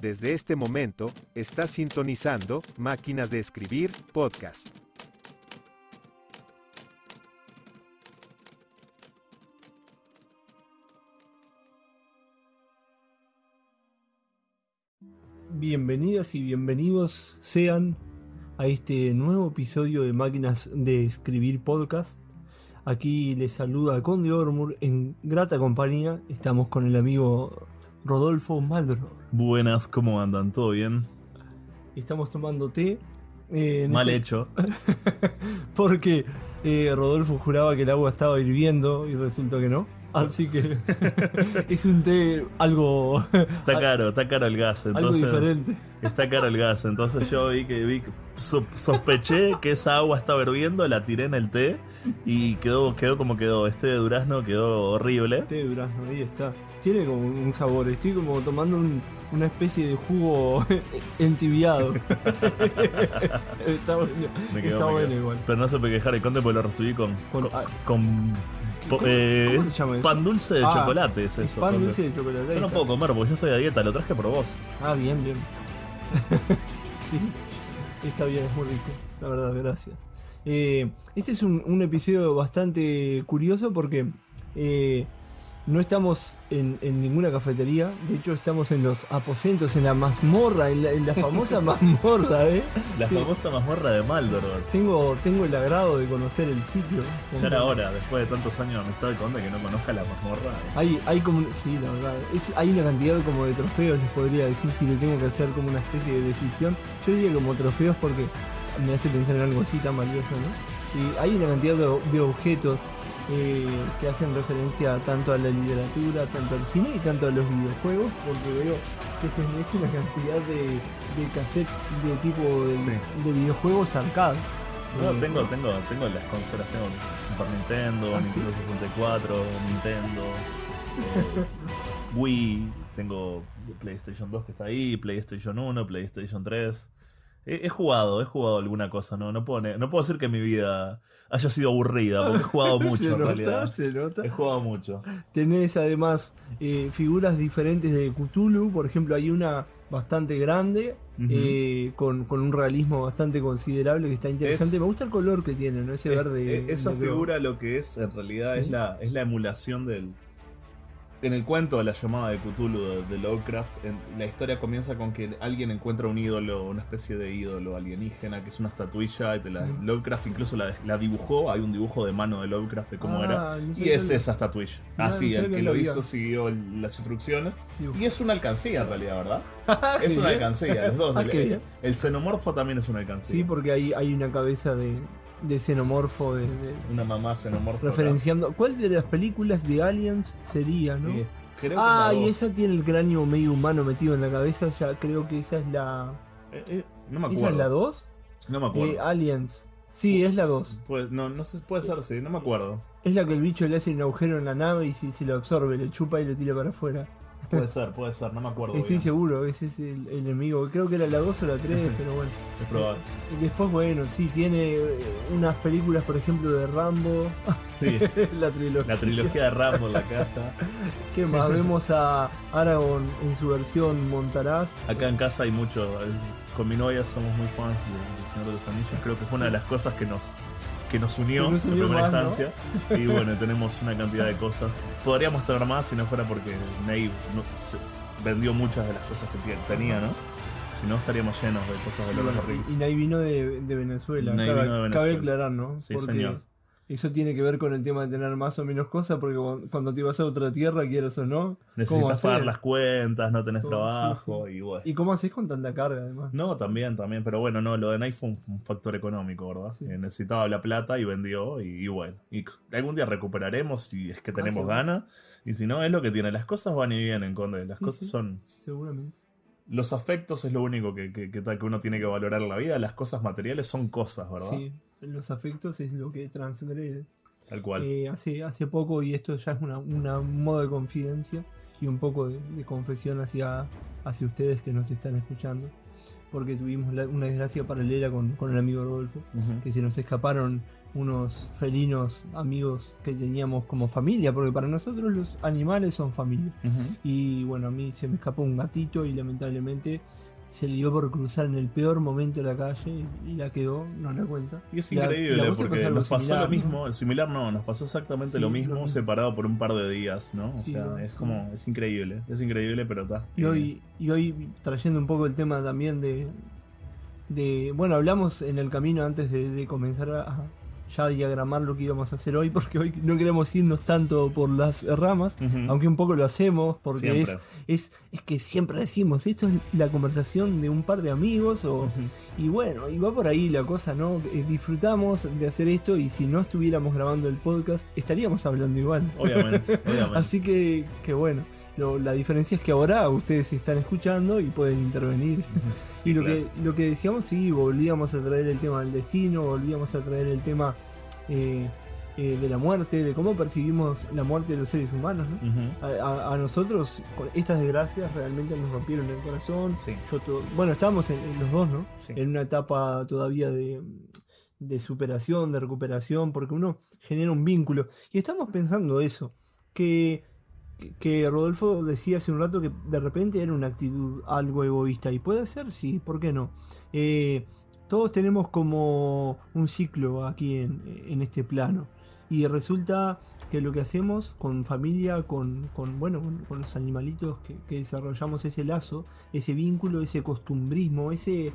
Desde este momento, está sintonizando Máquinas de Escribir Podcast. Bienvenidas y bienvenidos sean a este nuevo episodio de Máquinas de Escribir Podcast. Aquí les saluda Conde Ormur en grata compañía. Estamos con el amigo Rodolfo Maldro. Buenas, ¿cómo andan? ¿Todo bien? Estamos tomando té. eh, Mal este- hecho. Porque eh, Rodolfo juraba que el agua estaba hirviendo y resulta que no. Así que es un té algo, Está caro, está caro el gas, algo entonces. diferente. Está caro el gas, entonces yo vi que vi, so- sospeché que esa agua estaba hirviendo, la tiré en el té y quedó, quedó como quedó. Este de durazno quedó horrible. Té de durazno, ahí está. Tiene como un sabor, estoy como tomando un- una especie de jugo entibiado. está bueno, Me quedó, está me bueno quedó. igual. Pero no se puede quejar el conde porque lo recibí con, Con- con, ah. con po- ¿Cómo- eh, cómo se llama eso? pan dulce de Ah, chocolate es eso. Pan dulce de chocolate. Yo no puedo comer porque yo estoy a dieta, lo traje por vos. Ah, bien, bien. sí, está bien, es muy rico. La verdad, gracias. Eh, este es un, un episodio bastante curioso porque eh, no estamos en, en ninguna cafetería. De hecho, estamos en los aposentos, en la mazmorra, en la, en la famosa mazmorra, ¿eh? La Sí. famosa mazmorra de Maldor. Tengo, tengo el agrado de conocer el sitio. Ya era hora, después de tantos años de amistad conde, que no conozca la mazmorra. Hay, hay como, sí, la verdad, es- hay una cantidad como de trofeos, les podría decir si le tengo que hacer como una especie de descripción. Yo diría como trofeos porque me hace pensar en algo así tan valioso, ¿no? Y hay una cantidad de, de objetos eh, que hacen referencia tanto a la literatura, tanto al cine y tanto a los videojuegos, porque veo que tenés una cantidad de, de cassettes de tipo de, Sí. de videojuegos arcade. No, Eh, tengo, tengo, tengo las consolas, tengo Super Nintendo, Ah, ¿sí? Nintendo 64, Nintendo, eh, Wii, tengo PlayStation 2 que está ahí, PlayStation 1, PlayStation 3. He, he jugado, he jugado alguna cosa, no, no, puedo, no puedo decir que mi vida haya sido aburrida, porque he jugado se mucho en nota, realidad. se nota. He jugado mucho. Tenés además eh, figuras diferentes de Cthulhu, por ejemplo hay una bastante grande, eh, con, con un realismo bastante considerable que está interesante. Es- Me gusta el color que tiene, ¿no? Ese Es- verde. e- esa figura lo que es en realidad Sí. es, la, es la emulación del... En el cuento de la llamada de Cthulhu de, Lovecraft, en- la historia comienza con que alguien encuentra un ídolo, una especie de ídolo alienígena, que es una estatuilla, y te la-. Lovecraft incluso la, la dibujó, hay un dibujo de mano de Lovecraft de cómo Ah, era, no y es esa estatuilla. No, Así, no el que lo hizo siguió el- las instrucciones, y es una alcancía en realidad, ¿verdad? qué Es una bien. alcancía, los dos. Ah, el xenomorfo también es una alcancía. Sí, porque hay, hay una cabeza de, de xenomorfo de, de- Una mamá xenomorfo. referenciando. ¿Cuál de las películas de Aliens sería, no? Creo ah, y esa tiene el cráneo medio humano metido en la cabeza. Ya creo que esa es la. Eh, eh, no me acuerdo. ¿Esa es la 2? No me acuerdo. Eh, Aliens. Sí, es la 2. Pues, no, no sé, puede ser, sí, no me acuerdo. Es la que el bicho le hace un agujero en la nave y si se lo absorbe, le chupa y lo tira para afuera. Puede ser, puede ser, no me acuerdo. Estoy bien. seguro, ese es el, el enemigo. Creo que era la 2 o la 3, pero bueno. Es probable. Después, bueno, sí, tiene eh, unas películas, por ejemplo, de Rambo, Sí, la trilogía. la trilogía de Rambo la caja. ¿Qué más? Vemos a Aragorn en su versión Montaraz. Acá en casa hay mucho. eh, Con mi novia somos muy fans de, de Señor de los Anillos. Creo que fue una de las cosas que nos, que nos unió Que nos en primera más, ¿no? instancia. Y bueno, tenemos una cantidad de cosas. Podríamos tener más si no fuera porque Nave no- se- vendió muchas de las cosas que tenía, ¿no? Si no, estaríamos llenos de cosas de the Rings. y Nai vino de, de Venezuela. Cabe, vino de cabe Venezuela. aclarar, ¿no? Sí, señor. Eso tiene que ver con el tema de tener más o menos cosas, porque cuando- te vas a otra tierra, quieras o no. ¿cómo Necesitas pagar las cuentas, no tenés trabajo sí. y bueno. ¿Y cómo haces con tanta carga, además? No, también, también, pero bueno, no, lo de Nike fue un, factor económico, ¿verdad? Sí. Eh, necesitaba la plata y vendió y, y bueno. Y algún día recuperaremos si es que tenemos seguro. ganas y si no, es lo que tiene. Las cosas van y vienen, Conde. Las cosas son... Seguramente. Los afectos es lo único que, que, que uno tiene que valorar en la vida. Las cosas materiales son cosas, ¿verdad? Sí, los afectos es lo que transgrede. Tal cual. Eh, hace, hace poco, y esto ya es una, una- un modo de confidencia y un poco de, de confesión hacia, hacia ustedes que nos están escuchando, porque tuvimos la- una desgracia paralela con, con el amigo Rodolfo, que se nos escaparon unos felinos amigos que teníamos como familia, porque para nosotros los animales son familia. Y bueno, a mí se me escapó un gatito y lamentablemente se le dio por cruzar en el peor momento de la calle y la quedó, no la cuenta. Y es ¿Y a- y a increíble porque nos pasó similar, lo no? mismo, similar no, nos pasó exactamente Sí, lo lo mismo, separado por un par de días, ¿no? O Sí, sea, no, es sí. como, es increíble, es increíble, pero está. Y hoy, y hoy trayendo un poco el tema también de, de bueno, hablamos en el camino antes de, de comenzar a ya diagramar lo que íbamos a hacer hoy, porque hoy no queremos irnos tanto por las ramas, aunque un poco lo hacemos, porque es, es, es que siempre decimos, esto es la conversación de un par de amigos, o, y bueno, y va por ahí la cosa, ¿no? Eh, disfrutamos de hacer esto y si no estuviéramos grabando el podcast, estaríamos hablando igual. Obviamente, obviamente. Así que, que bueno, lo- la diferencia es que ahora ustedes están escuchando y pueden intervenir. Sí, y lo, claro. que, lo que decíamos, sí, volvíamos a traer el tema del destino, volvíamos a traer el tema eh, eh, de la muerte, de cómo percibimos la muerte de los seres humanos, ¿no? A, a- a nosotros, estas desgracias realmente nos rompieron el corazón. Sí. Yo to- bueno, estábamos en, en los dos, ¿no? Sí. En una etapa todavía de, de superación, de recuperación, porque uno genera un vínculo. Y estamos pensando eso, que, que Rodolfo decía hace un rato que de repente era una actitud algo egoísta. Y puede ser, sí, ¿por qué no? Eh, todos tenemos como un ciclo aquí en, en este plano. Y resulta que lo que hacemos con familia, con, con, bueno, con, los animalitos que desarrollamos ese lazo, ese vínculo, ese costumbrismo, ese,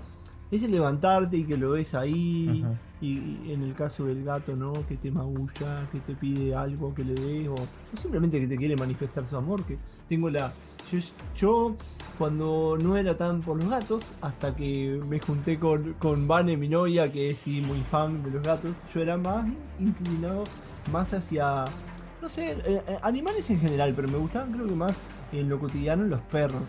ese levantarte y que lo ves ahí, y en el caso del gato, ¿no? Que te magulla, que te pide algo que le des, o, o simplemente que te quiere manifestar su amor, que tengo la... Yo, yo cuando no era tan por los gatos, hasta que me junté con, con Vane, mi novia, que es sí, muy fan de los gatos, yo era más inclinado más hacia, no sé, eh, eh, animales en general, pero me gustaban creo que más en lo cotidiano los perros.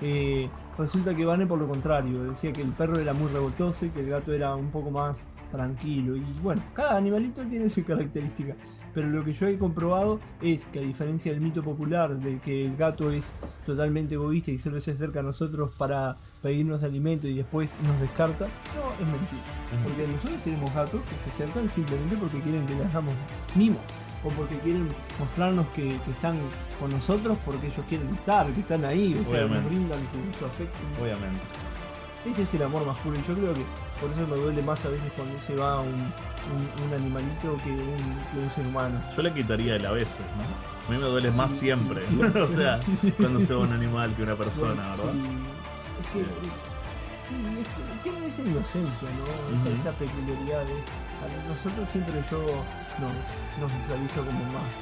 Eh, resulta que Vane por lo contrario, decía que el perro era muy revoltoso y que el gato era un poco más tranquilo. Y bueno, cada animalito tiene su característica. Pero lo que yo he comprobado es que a diferencia del mito popular de que el gato es totalmente egoísta y solo se acerca a nosotros para pedirnos alimento y después nos descarta, no, es mentira. Porque nosotros tenemos gatos que se acercan simplemente porque quieren que les hagamos mimo. O porque quieren mostrarnos que, que están con nosotros porque ellos quieren estar, que están ahí, o sea, nos brindan su, afecto. Obviamente. Ese es el amor más puro y yo creo que por eso me duele más a veces cuando se va un, un- un animalito que un, que un ser humano. Yo le quitaría el a veces, ¿no? A mí me duele más Sí, siempre. sí, o sea, cuando se va un animal que una persona, Bueno, ¿verdad? sí. Es que, sí, es que tienen esa inocencia, ¿no? Esa peculiaridad. de- a nosotros siempre yo nos, nos visualizo como más.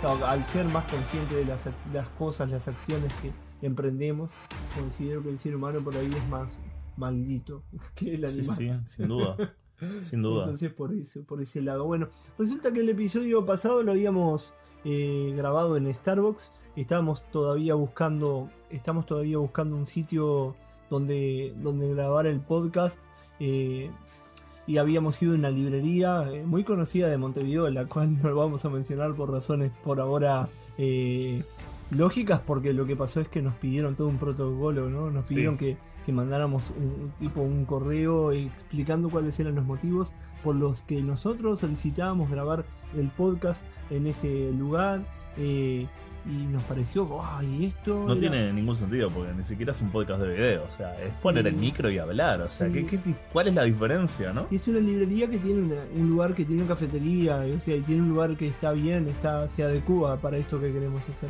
claro, al ser más consciente de las, las cosas, las acciones que emprendemos, considero que el ser humano por ahí es más maldito que el Sí, animal. sí, sin duda. Sin duda. Entonces por ese, por ese lado. Bueno, resulta que el episodio pasado lo habíamos eh, grabado en Starbucks. Estábamos todavía buscando. Estamos todavía buscando un sitio donde, donde grabar el podcast. eh, y habíamos ido a una librería eh, muy conocida de Montevideo, la cual no vamos a mencionar por razones por ahora eh, lógicas, porque lo que pasó es que nos pidieron todo un protocolo, ¿no? Nos Sí. pidieron que, que mandáramos un, un tipo un correo explicando cuáles eran los motivos por los que nosotros solicitábamos grabar el podcast en ese lugar. eh, y nos pareció, ¡ay! esto. No era- tiene ningún sentido porque ni siquiera es un podcast de video. O sea, es poner el micro y hablar. O sea, Sí. ¿qué, qué cuál es la diferencia, no? Y es una librería que tiene una- un lugar que tiene una cafetería, o sea, y tiene un lugar que está bien, está, se adecua para esto que queremos hacer.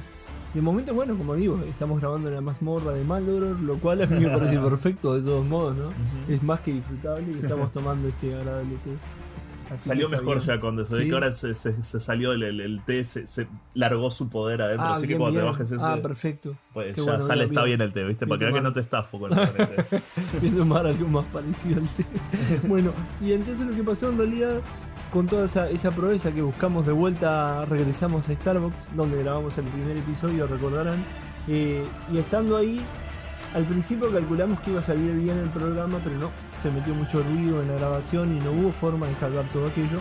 De momento, bueno, como digo, estamos grabando en la mazmorra de Maldoror, lo cual a mí me parece perfecto de todos modos, ¿no? Es más que disfrutable y estamos tomando este agradable té. Así Salió mejor bien. ya cuando se ve Sí. que ahora se, se- se salió el, el- el té, se, se largó su poder adentro. Ah, así que cuando bien. te bajes ese, Ah, perfecto. pues Qué ya bueno, sale, está bien. el té, ¿viste? Para que vean que no te estafo con el té. Voy a tomar algo más parecido al té. bueno, y entonces lo que pasó en realidad, con toda esa, esa proeza que buscamos de vuelta, regresamos a Starbucks, donde grabamos el primer episodio, recordarán. Eh, y estando ahí, al principio calculamos que iba a salir bien el programa, pero no, se metió mucho ruido en la grabación y no hubo forma de salvar todo aquello,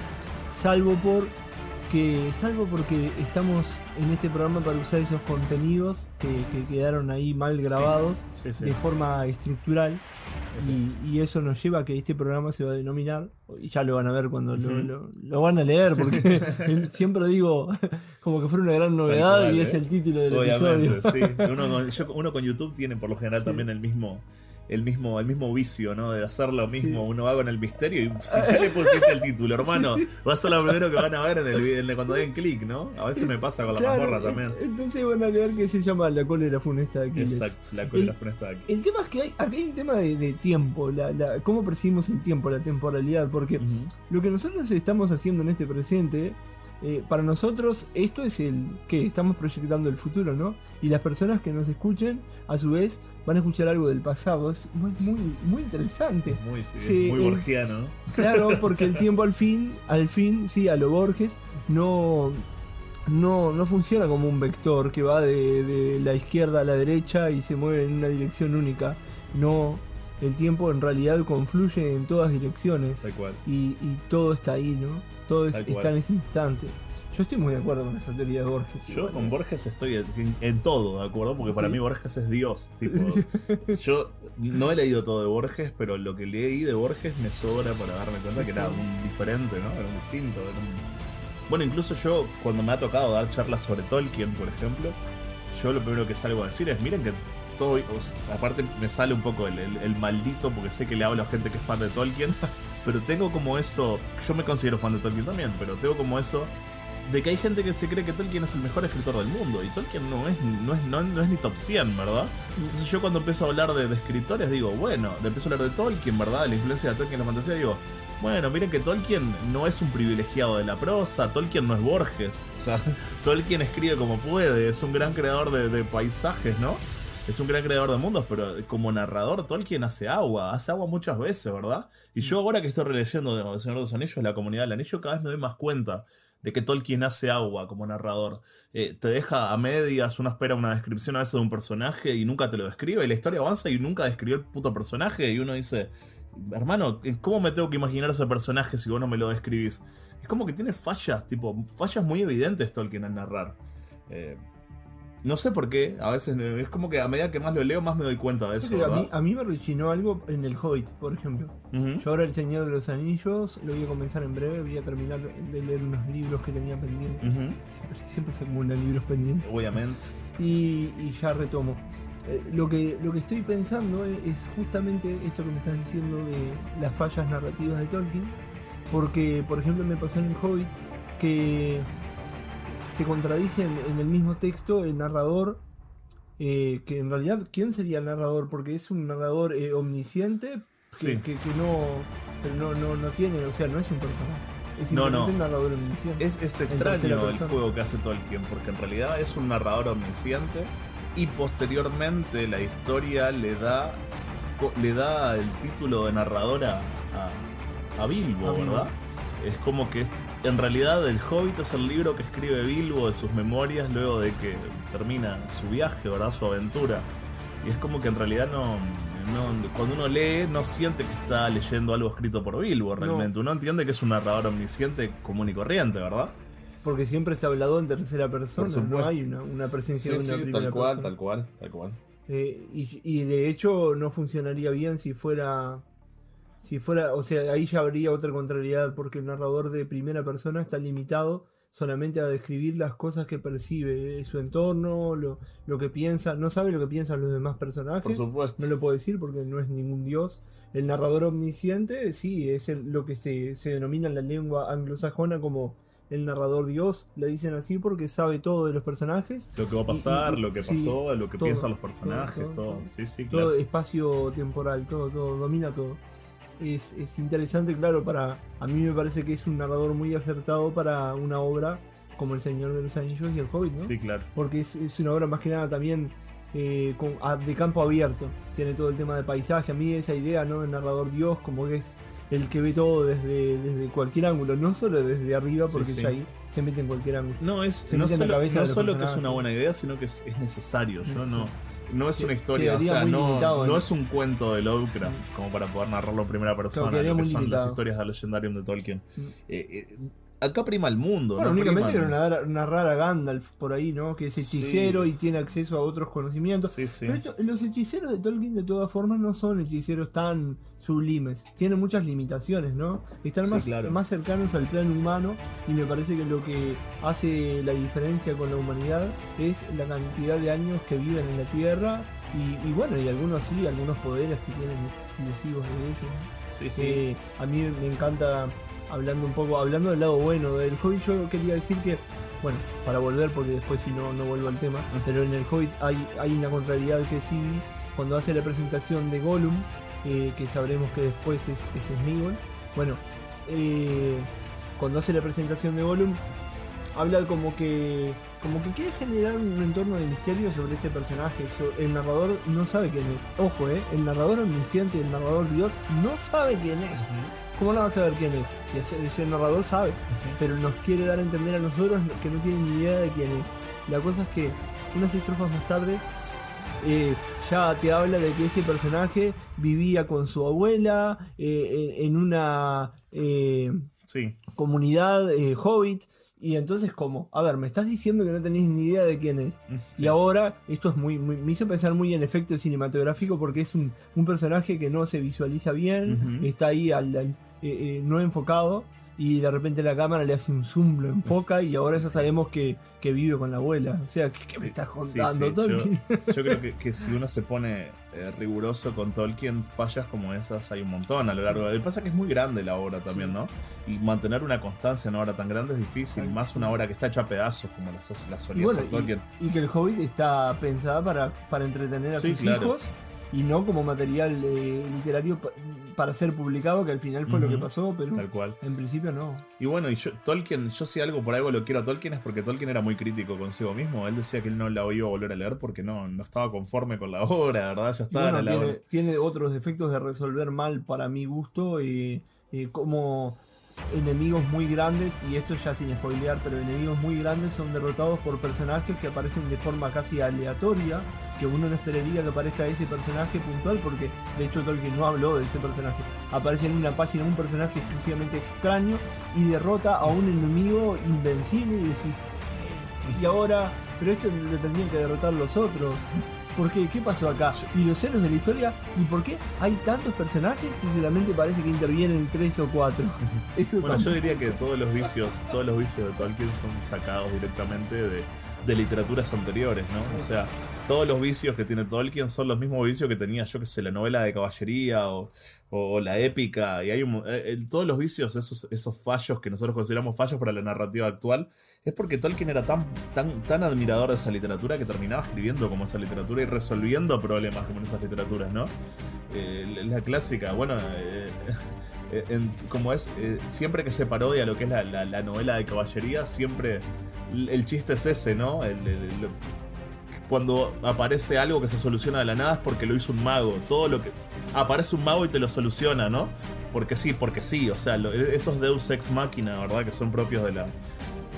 salvo por que salvo porque estamos en este programa para usar esos contenidos que, que quedaron ahí mal grabados Sí, sí. de forma estructural Y, y eso nos lleva a que este programa se va a denominar, y ya lo van a ver cuando lo, lo- lo van a leer, porque siempre digo como que fuera una gran novedad y es ¿eh? el título del Obviamente, episodio. sí. Uno con, yo- uno con YouTube tiene por lo general también el mismo. El mismo, el mismo vicio, ¿no? De hacer lo mismo. Sí. Uno va con el misterio y si ya le pusiste el título, hermano, va a ser lo primero que van a ver en el video, cuando den clic, ¿no? A veces me pasa con la mazmorra también. Entonces van a leer que se llama La cólera funesta de Aquiles. Exacto, la cólera funesta de aquí. El tema es que hay, aquí hay un tema de, de tiempo, la, la- cómo percibimos el tiempo, la temporalidad, porque lo que nosotros estamos haciendo en este presente, eh, para nosotros esto es el que estamos proyectando el futuro, ¿no? Y las personas que nos escuchen, a su vez, van a escuchar algo del pasado. Es muy, muy, muy interesante. Muy, sí, Sí, muy borgiano. ¿no? Claro, porque el tiempo al fin, al fin, sí, a lo Borges, no, no, no funciona como un vector que va de, de la izquierda a la derecha y se mueve en una dirección única. No, el tiempo en realidad confluye en todas direcciones Tal cual. y, y todo está ahí, ¿no? Todo es- está en ese instante. Yo estoy muy de acuerdo con esa teoría de Borges. Yo igual, con ¿eh? Borges estoy en, en todo, ¿de acuerdo? Porque para mí Borges es Dios. Tipo, yo no he leído todo de Borges, pero lo que leí de Borges me sobra para darme cuenta que era un diferente, ¿no? Era un distinto. era un- Bueno, incluso yo, cuando me ha tocado dar charlas sobre Tolkien, por ejemplo, yo lo primero que salgo a decir es, miren que todo, o sea, aparte me sale un poco el, el- el maldito, porque sé que le hablo a gente que es fan de Tolkien, pero tengo como eso, yo me considero fan de Tolkien también, pero tengo como eso de que hay gente que se cree que Tolkien es el mejor escritor del mundo y Tolkien no es, no es, no, no es ni top 100, ¿verdad? Entonces yo cuando empiezo a hablar de, de escritores digo, bueno, de empiezo a hablar de Tolkien, ¿verdad? De la influencia de Tolkien en la fantasía, digo, bueno, miren que Tolkien no es un privilegiado de la prosa, Tolkien no es Borges, o sea, Tolkien escribe como puede, es un gran creador de, de paisajes, ¿no? Es un gran creador de mundos, pero como narrador Tolkien hace agua, hace agua muchas veces, ¿verdad? Y yo ahora que estoy releyendo El Señor de los Anillos, la comunidad del anillo, cada vez me doy más cuenta de que Tolkien hace agua como narrador. Eh, te deja a medias, uno espera una descripción a veces de un personaje y nunca te lo describe, y la historia avanza y nunca describió el puto personaje, y uno dice, hermano, ¿cómo me tengo que imaginar ese personaje si vos no me lo describís? Es como que tiene fallas, tipo, fallas muy evidentes Tolkien al narrar. Eh, no sé por qué, a veces es como que a medida que más lo leo, más me doy cuenta de eso. A, mí, a mí me rechinó algo en el Hobbit, por ejemplo. Yo ahora El Señor de los Anillos lo voy a comenzar en breve, voy a terminar de leer unos libros que tenía pendientes. Siempre, siempre se acumulan libros pendientes. Obviamente. Y, y ya retomo. Eh, lo, que, lo que estoy pensando es, es justamente esto que me estás diciendo de las fallas narrativas de Tolkien. Porque, por ejemplo, me pasó en el Hobbit que se contradice en, el mismo texto el narrador. eh, que en realidad, ¿quién sería el narrador? Porque es un narrador eh, omnisciente que, Sí. que- que no, pero no, no, no tiene, o sea, no es un personaje. Es No, no. un narrador omnisciente. Es, es extraño el juego que hace Tolkien, porque en realidad es un narrador omnisciente y posteriormente la historia le da le da el título de narradora a, a Bilbo, A Bilbo. ¿verdad? Es como que es- en realidad El Hobbit es el libro que escribe Bilbo de sus memorias luego de que termina su viaje, ¿verdad? Su aventura. Y es como que en realidad no, no- cuando uno lee no siente que está leyendo algo escrito por Bilbo realmente. Uno entiende que es un narrador omnisciente común y corriente, ¿verdad? Porque siempre está hablado en tercera persona, no hay una, una presencia de una primera persona. cual, tal cual. Eh, y, y de hecho no funcionaría bien si fuera. Si fuera. O sea, ahí ya habría otra contrariedad, porque el narrador de primera persona está limitado solamente a describir las cosas que percibe, eh, su entorno, lo, lo que piensa. No sabe lo que piensan los demás personajes. Por supuesto. No lo puedo decir porque no es ningún dios. El narrador omnisciente, sí, es el- lo que se, se denomina en la lengua anglosajona como el narrador dios. Le dicen así porque sabe todo de los personajes. Lo que va a pasar, Y- y- lo que sí, pasó, lo que todo, piensan los personajes, todo, todo. todo. Sí, sí, Todo claro. espacio temporal, todo, todo, domina todo. Es, es interesante, claro, para. A mí me parece que es un narrador muy acertado para una obra como El Señor de los Anillos y El Hobbit, ¿no? Sí, claro. Porque es, es una obra más que nada también eh, con- a- de campo abierto. Tiene todo el tema de paisaje. A mí esa idea, ¿no? De narrador Dios, como que es el que ve todo desde, desde cualquier ángulo, no solo desde arriba, Sí, porque sí. ahí se mete en cualquier ángulo. No, es, no solo, no solo que es una buena idea, sino que es, es necesario. Yo no, no es una historia, o sea, no, limitado, no es un cuento de Lovecraft como para poder narrarlo en primera persona, lo que son las historias de Legendarium de Tolkien. Mm. Eh, eh, acá prima el mundo. Bueno, no únicamente que era una, rara Gandalf por ahí, ¿no? Que es Sí. hechicero y tiene acceso a otros conocimientos. Sí, sí. Pero esto- los hechiceros de Tolkien de todas formas no son hechiceros tan sublimes. Tienen muchas limitaciones, ¿no? Están más, claro. más cercanos al plano humano y me parece que lo que hace la diferencia con la humanidad es la cantidad de años que viven en la Tierra y, y bueno, y algunos sí, algunos poderes que tienen exclusivos de ellos. Sí, sí. Eh, a mí me encanta, hablando un poco, hablando del lado bueno del Hobbit, yo quería decir que, bueno, para volver, porque después si no, no vuelvo al tema, pero en el Hobbit hay, hay una contrariedad que sí cuando hace la presentación de Gollum, eh, que sabremos que después es, es Sméagol. Bueno, eh, cuando hace la presentación de Gollum, habla como que como que quiere generar un entorno de misterio sobre ese personaje. El narrador no sabe quién es. Ojo, eh, el narrador omnisciente, el narrador Dios, no sabe quién es. ¿Cómo no va a saber quién es? Si ese, ese narrador sabe, pero nos quiere dar a entender a nosotros que no tiene ni idea de quién es. La cosa es que unas estrofas más tarde eh, ya te habla de que ese personaje vivía con su abuela eh, en en una eh, Sí. comunidad hobbit. Y entonces, como, a ver, me estás diciendo que no tenés ni idea de quién es. Sí. Y ahora, esto es muy, muy- me hizo pensar muy en efecto cinematográfico porque es un, un personaje que no se visualiza bien, está ahí al, al- eh, eh, no enfocado y de repente la cámara le hace un zoom, lo enfoca y ahora ya sabemos que, que vive con la abuela. O sea, ¿qué, qué me estás contando? Yo, yo creo que, que si uno se pone eh, riguroso con Tolkien, fallas como esas hay un montón a lo largo. Lo que pasa es que es muy grande la obra también, ¿no? Y mantener una constancia en una obra tan grande es difícil, más una obra que está hecha a pedazos como las, hace- las Y, solía bueno, Tolkien. y- y que el Hobbit está pensada para, para entretener a Sí, sus claro. hijos y no como material eh, literario para ser publicado, que al final fue lo que pasó, pero Tal cual. en principio no. Y bueno, y yo, Tolkien, yo si algo por algo lo quiero a Tolkien es porque Tolkien era muy crítico consigo mismo. Él decía que él no la iba a volver a leer porque no, no estaba conforme con la obra, ¿verdad? Ya Y estaba bueno, en la tiene, obra. tiene otros defectos de resolver mal para mi gusto, eh, eh, como enemigos muy grandes, y esto ya sin spoilear, pero enemigos muy grandes son derrotados por personajes que aparecen de forma casi aleatoria, que uno no esperaría que aparezca ese personaje puntual, porque de hecho Tolkien no habló de ese personaje. Aparece en una página un personaje exclusivamente extraño y derrota a un enemigo invencible y decís, y ahora, pero esto lo tendrían que derrotar los otros. ¿Por qué? ¿Qué pasó acá? ¿Y los celos de la historia? ¿Y por qué hay tantos personajes y solamente parece que intervienen tres o cuatro? Eso Bueno, yo diría que todos los vicios, todos los vicios de Tolkien son sacados directamente de, de literaturas anteriores, ¿no? O sea, todos los vicios que tiene Tolkien son los mismos vicios que tenía, yo que sé, la novela de caballería o, la épica. Y hay eh, todos los vicios, esos, fallos que nosotros consideramos fallos para la narrativa actual, es porque Tolkien era tan, admirador de esa literatura que terminaba escribiendo como esa literatura y resolviendo problemas como en esas literaturas, ¿no? Eh, la- clásica, bueno, eh, como es, siempre que se parodia lo que es la, la- la novela de caballería, siempre el, chiste es ese, ¿no? El- cuando aparece algo que se soluciona de la nada es porque lo hizo un mago. Todo lo que aparece un mago y te lo soluciona, ¿no? Porque sí, porque sí. O sea, lo- esos Deus ex machina, ¿verdad? Que son propios de la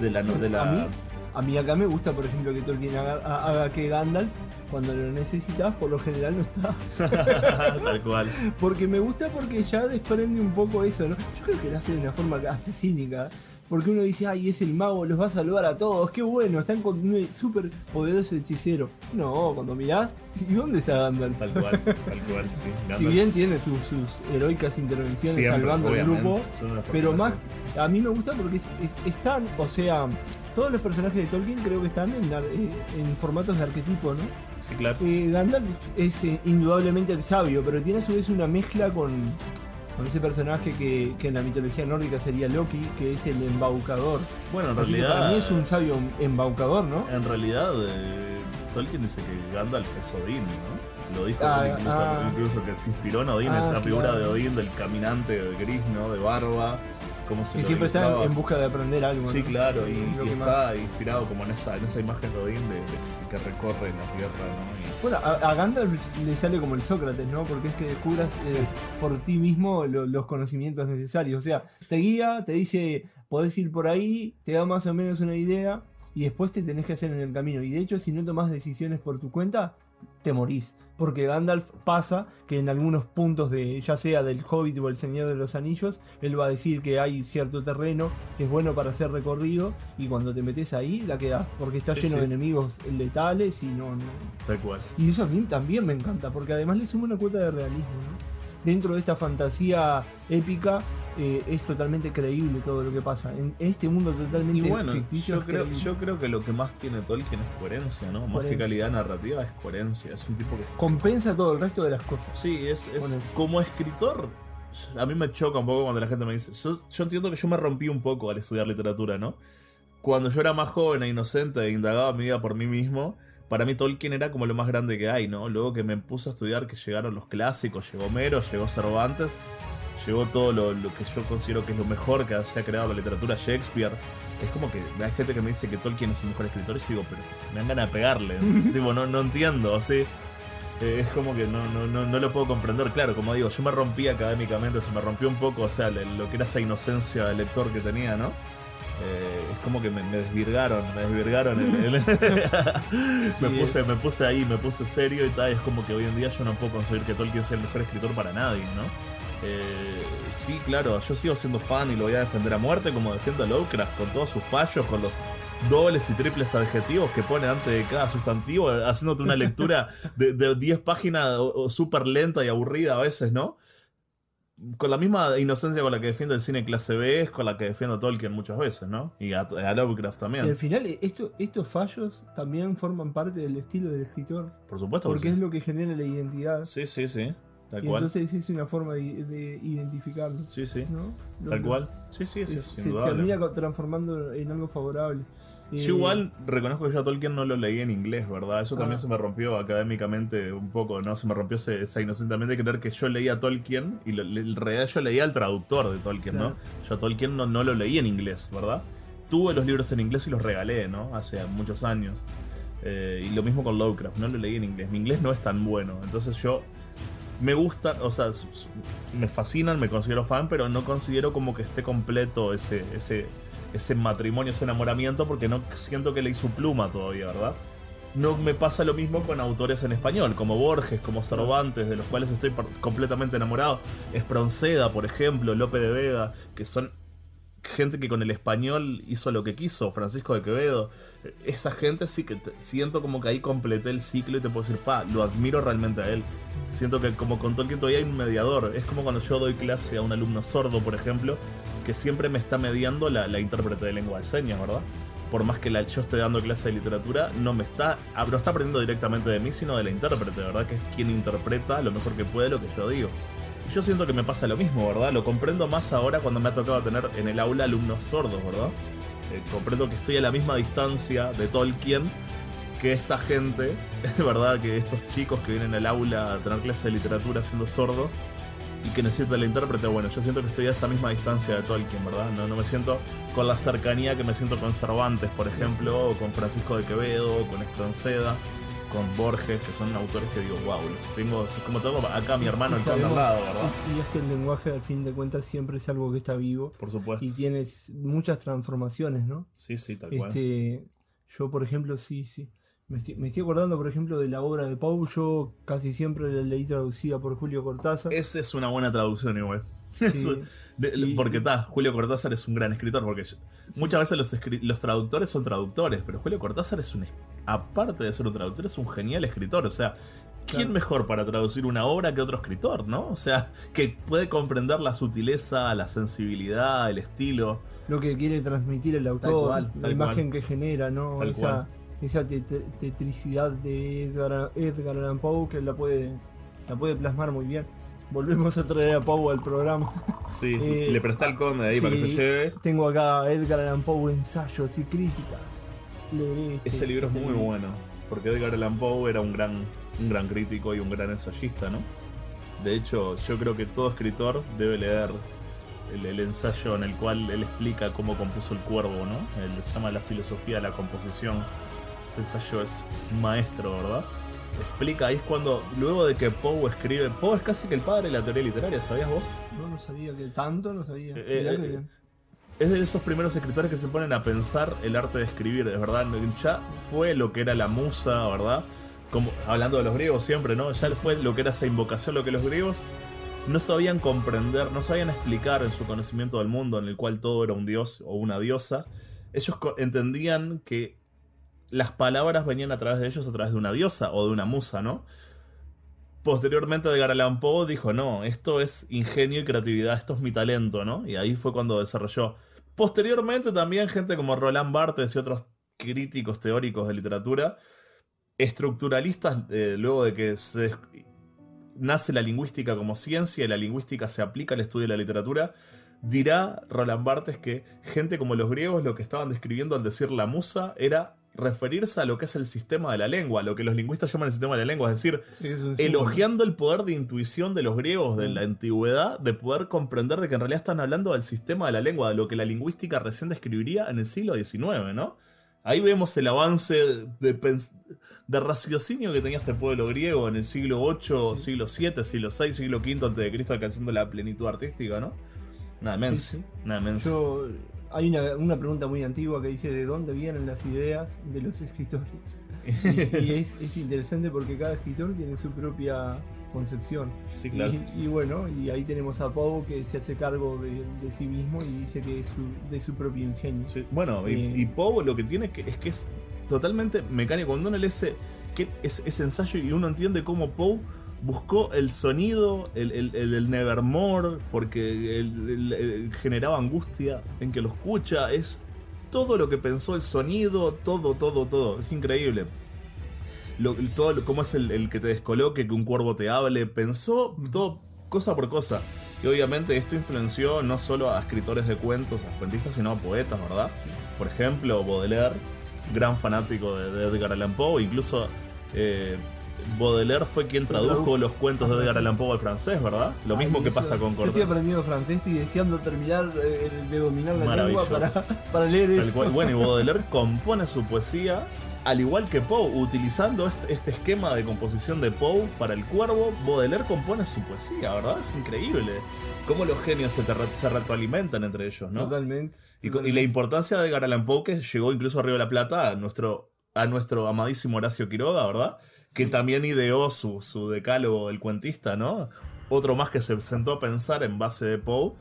de la, de la A mí, a mí acá me gusta, por ejemplo, que Tolkien haga, haga que Gandalf, cuando lo necesitas, por lo general no está. tal cual. Porque me gusta porque ya desprende un poco eso, ¿no? Yo creo que lo hace de una forma hasta cínica. Porque uno dice, ay, es el mago, los va a salvar a todos, qué bueno, están con un súper poderoso hechicero. No, cuando mirás, ¿y dónde está Gandalf? Tal cual, tal cual, sí. Si bien tiene sus, sus heroicas intervenciones siempre, salvando al grupo, pero más, a mí me gusta porque es- es- están, o sea, todos los personajes de Tolkien creo que están en, eh, en formatos de arquetipo, ¿no? Sí, claro. Eh, Gandalf es eh, indudablemente el sabio, pero tiene a su vez una mezcla con, con ese personaje que, que en la mitología nórdica sería Loki, que es el embaucador. Bueno, en Así realidad. para mí es un sabio embaucador, ¿no? En realidad, eh, Tolkien dice que Gandalf es Odín, ¿no? Lo dijo Ah, él incluso, ah. incluso que se inspiró en Odín, Ah, esa figura claro. de Odín, del caminante gris, ¿no? De barba, se lo siempre está en busca de aprender algo. Sí, ¿no? claro, y, y está inspirado como en esa, en esa imagen de Odín de, de que, recorre la tierra, ¿no? Bueno, a, a Gandalf le sale como el Sócrates, ¿no? Porque es que descubras eh, por ti mismo lo- los conocimientos necesarios. O sea, te guía, te dice, podés ir por ahí, te da más o menos una idea. y después te tenés que hacer en el camino. Y de hecho, si no tomás decisiones por tu cuenta, te morís. Porque Gandalf pasa que en algunos puntos de, ya sea del Hobbit o el Señor de los Anillos, él va a decir que hay cierto terreno que es bueno para hacer recorrido y cuando te metes ahí la quedás, porque está Sí, lleno sí. de enemigos letales y no, no. Tal cual. Y eso a mí también me encanta, porque además le suma una cuota de realismo, ¿no? Dentro de esta fantasía épica eh, es totalmente creíble todo lo que pasa. En este mundo totalmente Y bueno, ficticio yo creo, yo creo que lo que más tiene Tolkien es coherencia, ¿no? Más que calidad narrativa es coherencia. Es un tipo que compensa todo el resto de las cosas. Sí, es, como escritor. A mí me choca un poco cuando la gente me dice. Yo, yo entiendo que yo me rompí un poco al estudiar literatura, ¿no? Cuando yo era más joven e inocente e indagaba mi vida por mí mismo, para mí Tolkien era como lo más grande que hay, ¿no? Luego que me puse a estudiar, que llegaron los clásicos, llegó Homero, llegó Cervantes, llegó todo lo, lo que yo considero que es lo mejor que se ha creado la literatura Shakespeare. Es como que hay gente que me dice que Tolkien es el mejor escritor y yo digo, pero me dan ganas de pegarle. tipo, no, no entiendo, así. Eh, es como que no, no, no, no lo puedo comprender. Claro, como digo, yo me rompí académicamente, se me rompió un poco, o sea, lo que era esa inocencia de lector que tenía, ¿no? Eh, es como que me, me desvirgaron, me desvirgaron. el- el- me, puse, me puse ahí, me puse serio y tal. Es como que hoy en día yo no puedo conseguir que Tolkien sea el mejor escritor para nadie, ¿no? Eh, sí, claro, yo sigo siendo fan y lo voy a defender a muerte, como defiendo a Lovecraft, con todos sus fallos, con los dobles y triples adjetivos que pone antes de cada sustantivo, haciéndote una lectura de de 10 páginas súper lenta y aburrida a veces, ¿no? Con la misma inocencia con la que defiendo el cine clase B, es con la que defiendo a Tolkien muchas veces, ¿no? Y a, a Lovecraft Y al también. final eh, esto, estos fallos también forman parte del estilo del escritor, Por supuesto. que porque sí. es lo que genera la identidad. Sí, sí, sí. Tal y cual. entonces es una forma de, de identificarlo. Sí, sí. Tal cual. Sí, sí, sí, es- se termina transformando en algo favorable. Yo igual reconozco que yo a Tolkien no lo leí en inglés, ¿verdad? Eso también Ah. se me rompió académicamente un poco, ¿no? Se me rompió ese- esa inocentemente creer que yo leía a Tolkien y en realidad yo leía al traductor de Tolkien, ¿no? Yo a Tolkien no, no lo leí en inglés, ¿verdad? Tuve los libros en inglés y los regalé, ¿no? Hace muchos años. Eh, y lo mismo con Lovecraft, no lo leí en inglés. Mi inglés no es tan bueno, entonces yo me gustan, o sea, me fascinan, me considero fan, pero no considero como que esté completo ese, ese, ese matrimonio, ese enamoramiento, porque no siento que leí su pluma todavía, ¿verdad? No me pasa lo mismo con autores en español, como Borges, como Cervantes, de los cuales estoy completamente enamorado. Espronceda, por ejemplo, Lope de Vega, que son gente que con el español hizo lo que quiso, Francisco de Quevedo. Esa gente sí que siento como que ahí completé el ciclo y te puedo decir, pa, lo admiro realmente a él. Siento que como con Tolkien todavía hay un mediador. Es como cuando yo doy clase a un alumno sordo, por ejemplo, que siempre me está mediando la, la intérprete de lengua de señas, ¿verdad? Por más que yo esté dando clase de literatura, no me está, ah, no está aprendiendo directamente de mí, sino de la intérprete, ¿verdad? Que es quien interpreta lo mejor que puede lo que yo digo. Y yo siento que me pasa lo mismo, ¿verdad? Lo comprendo más ahora cuando me ha tocado tener en el aula alumnos sordos, ¿verdad? Eh, comprendo que estoy a la misma distancia de Tolkien que esta gente, ¿verdad? Que estos chicos que vienen al aula a tener clases de literatura siendo sordos y que necesitan la intérprete, bueno, yo siento que estoy a esa misma distancia de Tolkien, ¿verdad? No, no me siento con la cercanía que me siento con Cervantes, por ejemplo, o con Francisco de Quevedo, o con Espronceda, con Borges, que son autores que digo, wow, los tengo, es como tengo acá a mi hermano el al lado, ¿verdad? y es que el lenguaje al fin de cuentas siempre es algo que está vivo Por supuesto. y tienes muchas transformaciones, ¿no? Sí, sí, tal cual. Este, yo, por ejemplo, sí, sí. Me estoy, me estoy acordando, por ejemplo, de la obra de Pau. Yo casi siempre la leí traducida por Julio Cortázar. Esa es una buena traducción igual. De- Y- porque está, Julio Cortázar es un gran escritor, porque muchas veces los, los traductores son traductores, pero Julio Cortázar es un, aparte de ser un traductor, es un genial escritor. O sea, ¿quién Claro. mejor para traducir una obra que otro escritor, no? O sea, que puede comprender la sutileza, la sensibilidad, el estilo. Lo que quiere transmitir el autor, cual, la imagen que genera, ¿no? Tal esa esa tet- tetricidad de Edgar, Edgar Allan Poe que la puede, la puede plasmar muy bien. Volvemos a traer a Poe al programa. Sí, Eh, le presta el conde ahí para que se lleve. Tengo acá a Edgar Allan Poe, ensayos y críticas. Leeré este- Ese libro es muy libro. bueno, porque Edgar Allan Poe era un gran, un gran crítico y un gran ensayista, ¿no? De hecho, yo creo que todo escritor debe leer el, el ensayo en el cual él explica cómo compuso el cuervo, ¿no? Él se llama La filosofía de la composición. Ese ensayo es maestro, ¿verdad? Explica, ahí es cuando, luego de que Poe escribe, Poe es casi que el padre de la teoría literaria, ¿sabías vos? No, no sabía que tanto, no sabía. Eh, eh, bien. es de esos primeros escritores que se ponen a pensar el arte de escribir, es verdad. Ya fue lo que era la musa, ¿verdad? Como, hablando de los griegos siempre, ¿no? Ya fue lo que era esa invocación, lo que los griegos no sabían comprender, no sabían explicar en su conocimiento del mundo, en el cual todo era un dios o una diosa. Ellos entendían que las palabras venían a través de ellos a través de una diosa o de una musa, ¿no? Posteriormente Edgar Allan Poe dijo, no, esto es ingenio y creatividad, esto es mi talento, ¿no? Y ahí fue cuando desarrolló. Posteriormente también gente como Roland Barthes y otros críticos teóricos de literatura, estructuralistas, eh, luego de que nace la lingüística como ciencia y la lingüística se aplica al estudio de la literatura, dirá Roland Barthes que gente como los griegos lo que estaban describiendo al decir la musa era referirse a lo que es el sistema de la lengua, lo que los lingüistas llaman el sistema de la lengua, es decir, elogiando el poder de intuición de los griegos de la antigüedad, de poder comprender de que en realidad están hablando del sistema de la lengua, de lo que la lingüística recién describiría en el siglo XIX, ¿no? Ahí vemos el avance de, de raciocinio que tenía este pueblo griego en el siglo VIII, siglo VII, siglo VI, siglo V antes de Cristo alcanzando la plenitud artística, ¿no? Nada menos. Nada menos. Hay una, pregunta muy antigua que dice de dónde vienen las ideas de los escritores. Y, es, interesante porque cada escritor tiene su propia concepción. Sí, claro. Y, bueno, y ahí tenemos a Poe que se hace cargo de, sí mismo y dice que es de su propio ingenio. Bueno, y, eh, y, Poe lo que tiene que, es que es totalmente mecánico. Cuando uno lee ese, que es, ese ensayo y uno entiende cómo Poe buscó el sonido, el, el, Nevermore, porque generaba angustia en que lo escucha. Es todo lo que pensó el sonido, todo, todo, todo. Es increíble. Lo, todo, cómo es el, que te descoloque, que un cuervo te hable. Pensó todo, cosa por cosa. Y obviamente esto influenció no solo a escritores de cuentos, a cuentistas, sino a poetas, ¿verdad? Por ejemplo, Baudelaire, gran fanático de, Edgar Allan Poe, incluso eh, Baudelaire fue quien tradujo los cuentos de Edgar Allan Poe al francés, ¿verdad? Lo mismo que pasa con Cortés. Yo estoy aprendiendo francés, y deseando terminar eh, de dominar la lengua para, leer eso. Bueno, y Baudelaire compone su poesía al igual que Poe, utilizando este, esquema de composición de Poe para el cuervo, Baudelaire compone su poesía, ¿verdad? Es increíble cómo los genios se, se retroalimentan entre ellos, ¿no? Totalmente. Y, la importancia de Edgar Allan Poe, que llegó incluso a Río de la Plata, a nuestro, a nuestro amadísimo Horacio Quiroga, ¿verdad? Que también ideó su, su decálogo del cuentista, ¿no? Otro más que se sentó a pensar en base de Poe.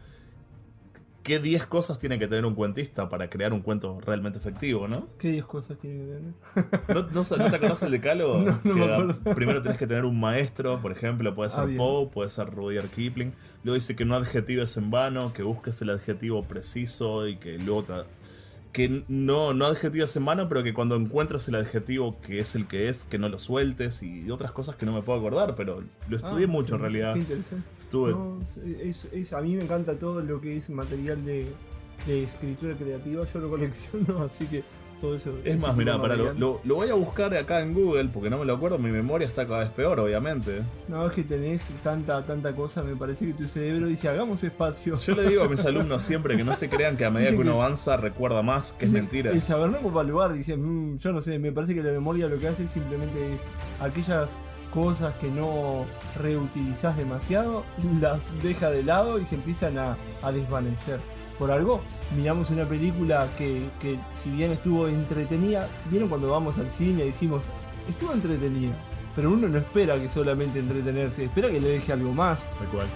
¿Qué 10 cosas tiene que tener un cuentista para crear un cuento realmente efectivo, no? ¿Qué 10 cosas tiene que tener? ¿No, te acordás del decálogo? no, primero tenés que tener un maestro, por ejemplo, puede ser ah, Poe, puede ser Rudyard Kipling. Luego dice que no adjetives en vano, que busques el adjetivo preciso y que luego te, que no, no adjetivas en mano, pero que cuando encuentras el adjetivo que es el que es, que no lo sueltes y otras cosas que no me puedo acordar, pero lo estudié ah, mucho en realidad. Qué interesante. es, a mí me encanta todo lo que es material de, de escritura creativa, yo lo colecciono, así que es más, mira, para lo, lo, voy a buscar acá en Google porque no me lo acuerdo, mi memoria está cada vez peor, obviamente. No, es que tenés tanta, tanta cosa, me parece que tu cerebro dice, hagamos espacio. Yo le digo a mis alumnos siempre que no se crean que a medida que uno avanza recuerda más, que es mentira. El saber no lugar, dice, mm, yo no sé, me parece que la memoria lo que hace simplemente es aquellas cosas que no reutilizás demasiado, las deja de lado y se empiezan a, a desvanecer por algo, miramos una película que, que si bien estuvo entretenida, vieron cuando vamos al cine y decimos, estuvo entretenida. Pero uno no espera que solamente entretenerse, espera que le deje algo más.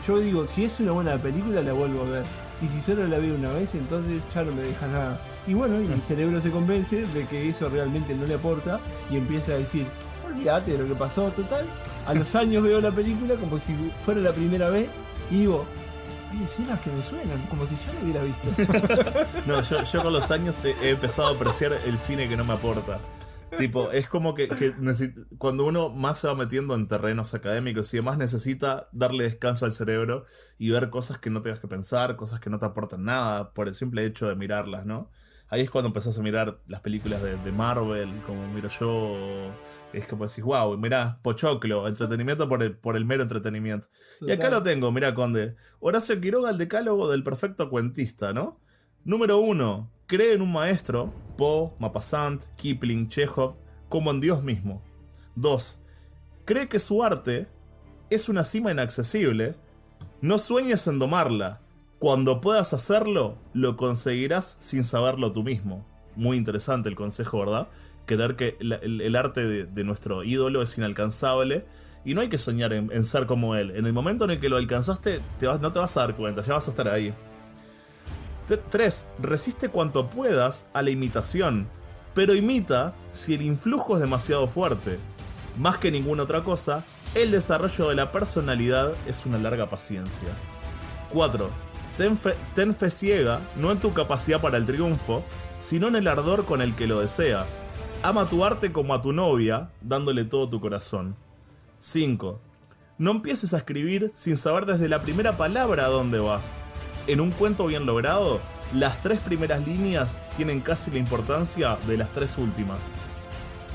Yo digo, si es una buena película la vuelvo a ver. Y si solo la veo una vez, entonces ya no me deja nada. Y bueno, y mi cerebro se convence de que eso realmente no le aporta y empieza a decir, olvídate de lo que pasó, total. A los años veo la película como si fuera la primera vez y digo, hay escenas que me suenan, como si yo lo hubiera visto. no, yo, con los años he, empezado a apreciar el cine que no me aporta. Tipo, es como que, cuando uno más se va metiendo en terrenos académicos y demás, necesita darle descanso al cerebro y ver cosas que no tengas que pensar, cosas que no te aportan nada, por el simple hecho de mirarlas, ¿no? Ahí es cuando empezás a mirar las películas de, Marvel, como miro yo. Es como decís, wow, mirá, pochoclo, entretenimiento por el, por el mero entretenimiento. Y acá lo tengo, mirá, Conde. Horacio Quiroga, el decálogo del perfecto cuentista, ¿no? Número uno, cree en un maestro, Poe, Mapasant, Kipling, Chekhov, como en Dios mismo. Dos, cree que su arte es una cima inaccesible. No sueñes en domarla, Cuando puedas hacerlo, lo conseguirás sin saberlo tú mismo. Muy interesante el consejo, ¿verdad? Creer que el, arte de, nuestro ídolo es inalcanzable y no hay que soñar en, en ser como él. En el momento en el que lo alcanzaste, te vas- no te vas a dar cuenta, ya vas a estar ahí. 3. Resiste cuanto puedas a la imitación, pero imita si el influjo es demasiado fuerte. Más que ninguna otra cosa, el desarrollo de la personalidad es una larga paciencia. 4. Ten fe, ciega, no en tu capacidad para el triunfo, sino en el ardor con el que lo deseas. Ama tu arte como a tu novia, dándole todo tu corazón. 5. No empieces a escribir sin saber desde la primera palabra a dónde vas. En un cuento bien logrado, las tres primeras líneas tienen casi la importancia de las tres últimas.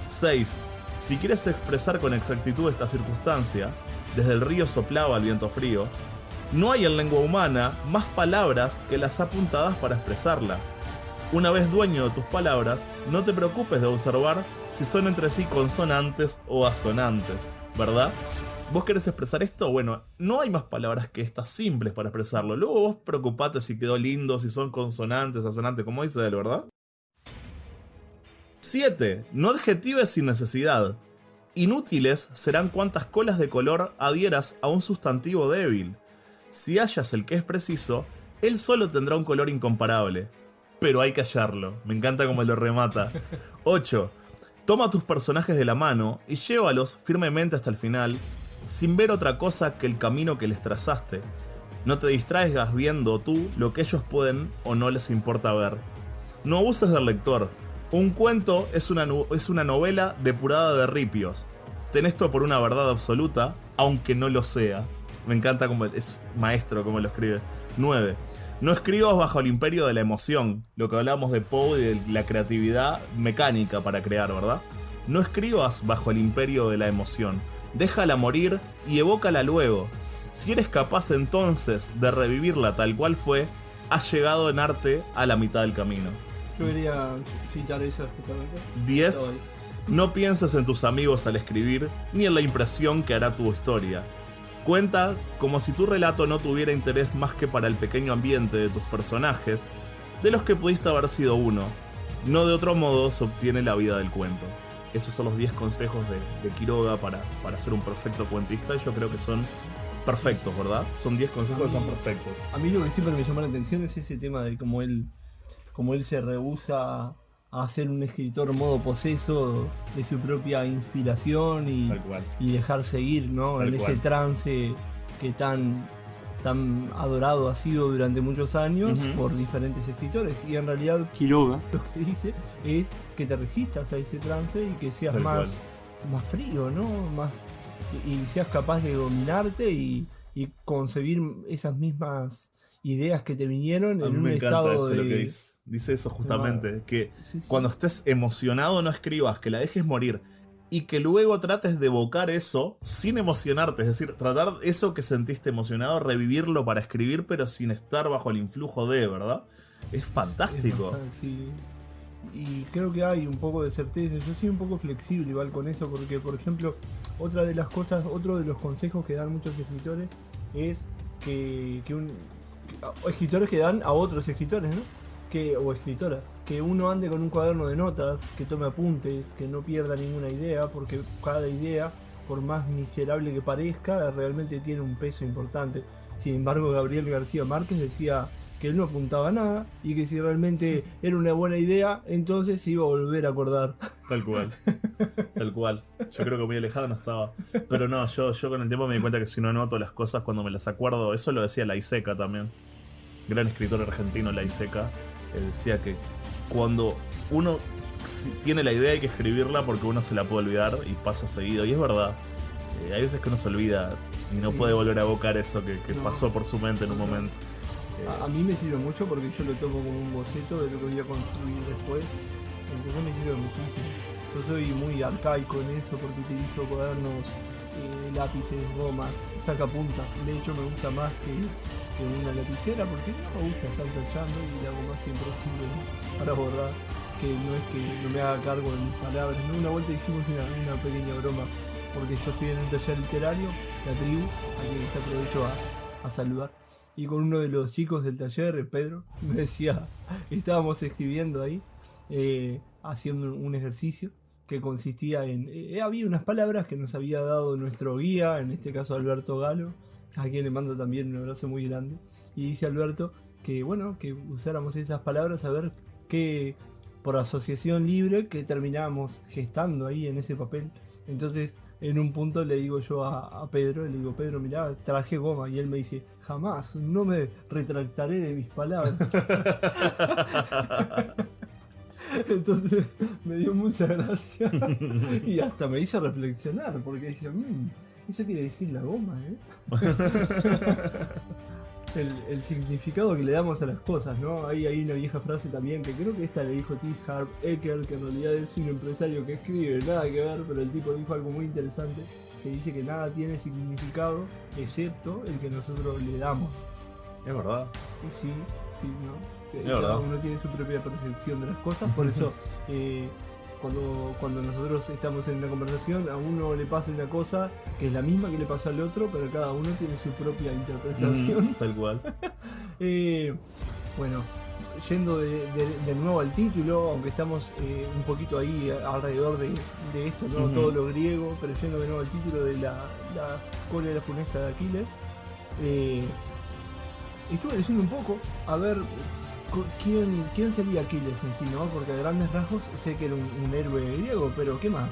6. Si quieres expresar con exactitud esta circunstancia, desde el río soplaba el viento frío, no hay en lengua humana más palabras que las apuntadas para expresarla. Una vez dueño de tus palabras, no te preocupes de observar si son entre sí consonantes o asonantes, ¿verdad? ¿Vos querés expresar esto? Bueno, no hay más palabras que estas simples para expresarlo. Luego vos preocupate si quedó lindo, si son consonantes, asonantes, como dice él, ¿verdad? 7. No adjetives sin necesidad. Inútiles serán cuantas colas de color adhieras a un sustantivo débil. Si hallas el que es preciso, él solo tendrá un color incomparable. Pero hay que hallarlo. Me encanta cómo lo remata. 8. Toma tus personajes de la mano y llévalos firmemente hasta el final, sin ver otra cosa que el camino que les trazaste. No te distraigas viendo tú lo que ellos pueden o no les importa ver. No abuses del lector. Un cuento es una, es una novela depurada de ripios. Ten esto por una verdad absoluta, aunque no lo sea. Me encanta como es maestro como lo escribe. 9. No escribas bajo el imperio de la emoción, lo que hablamos de Poe y de la creatividad mecánica para crear, ¿verdad? No escribas bajo el imperio de la emoción. Déjala morir y evócala luego. Si eres capaz entonces de revivirla tal cual fue, has llegado en arte a la mitad del camino. Yo quería citar esa justamente. 10. Estaba ahí. No pienses en tus amigos al escribir, ni en la impresión que hará tu historia. Cuenta como si tu relato no tuviera interés más que para el pequeño ambiente de tus personajes, de los que pudiste haber sido uno. No de otro modo se obtiene la vida del cuento. Esos son los 10 consejos de, de Quiroga para, para ser un perfecto cuentista y yo creo que son perfectos, ¿verdad? Son 10 consejos que son perfectos. A mí lo que siempre me llamó la atención es ese tema de cómo él, cómo él se rehúsa a ser un escritor modo poseso de su propia inspiración y, y dejarse ir, ¿no? Tal en cual. ese trance que tan, tan adorado ha sido durante muchos años por diferentes escritores. Y en realidad Quiroga lo que dice es que te resistas a ese trance y que seas Tal más, más frío, ¿no? Más, y, y seas capaz de dominarte y, y concebir esas mismas ideas que te vinieron A en mí un estado eso de... lo que dice. Dice eso justamente, que Sí, sí. cuando estés emocionado no escribas, que la dejes morir y que luego trates de evocar eso sin emocionarte, es decir, tratar eso que sentiste emocionado, revivirlo para escribir, pero sin estar bajo el influjo de, ¿verdad? Es Es fantástico. bastante, sí. Y creo que hay un poco de certeza. Yo soy un poco flexible igual con eso, porque por ejemplo, otra de las cosas, otro de los consejos que dan muchos escritores es que, que un que- escritores que dan a otros escritores, ¿no? Que, o escritoras, que uno ande con un cuaderno de notas, que tome apuntes, que no pierda ninguna idea, porque cada idea, por más miserable que parezca, realmente tiene un peso importante. Sin embargo, Gabriel García Márquez decía que él no apuntaba nada y que si realmente era una buena idea, entonces se iba a volver a acordar. Tal cual. Tal cual. Yo creo que muy alejado no estaba. Pero no, yo, yo con el tiempo me di cuenta que si no anoto las cosas cuando me las acuerdo, eso lo decía la Iseca también. Gran escritor argentino, la Iseca. Decía que cuando uno tiene la idea hay que escribirla porque uno se la puede olvidar y pasa seguido. Y es verdad. Eh, hay veces que uno se olvida y no Sí. puede volver a evocar eso que, que No. pasó por su mente en un momento. Eh, A, a mí me sirve mucho porque yo lo tomo como un boceto de lo que voy a construir después. Entonces me sirve muchísimo. Yo soy muy arcaico en eso porque utilizo cuadernos, eh, lápices, gomas, sacapuntas. De hecho me gusta más que, que una lapicera porque no me gusta estar tachando y la goma siempre sirve para borrar. Que no es que no me haga cargo de mis palabras. ¿no? Una vuelta hicimos una, pequeña broma porque yo estoy en un taller literario, la tribu, a quien les aprovecho a, a saludar. y con uno de los chicos del taller, Pedro, me decía, estábamos escribiendo ahí, eh, haciendo un ejercicio que consistía en, eh, había unas palabras que nos había dado nuestro guía, en este caso Alberto Galo, a quien le mando también un abrazo muy grande, y dice Alberto que bueno, que usáramos esas palabras a ver qué, por asociación libre, que terminábamos gestando ahí en ese papel. Entonces, en un punto le digo yo a, Pedro, le digo, Pedro, mirá, traje goma. Y él me dice, jamás, no me retractaré de mis palabras. Entonces me dio mucha gracia y hasta me hizo reflexionar, porque dije, mmm, eso quiere decir la goma, ¿eh? el, significado que le damos a las cosas, ¿no? Ahí hay una vieja frase también que creo que esta le dijo Tim Harp Ecker, que en realidad es un empresario que escribe, nada que ver, pero el tipo dijo algo muy interesante, que dice que nada tiene significado excepto el que nosotros le damos. Es verdad. Sí, sí, ¿no? cada uno tiene su propia percepción de las cosas, por eso eh, cuando, cuando nosotros estamos en una conversación, a uno le pasa una cosa que es la misma que le pasa al otro, pero cada uno tiene su propia interpretación. tal cual. Eh, bueno, yendo de, nuevo al título, aunque estamos eh, un poquito ahí alrededor de, esto, ¿no? todo lo griego, pero yendo de nuevo al título de la, la cólera funesta de Aquiles, eh, estuve leyendo un poco a ver ¿quién, quién sería Aquiles en sí, no? Porque a grandes rasgos sé que era un, héroe griego, pero ¿qué más?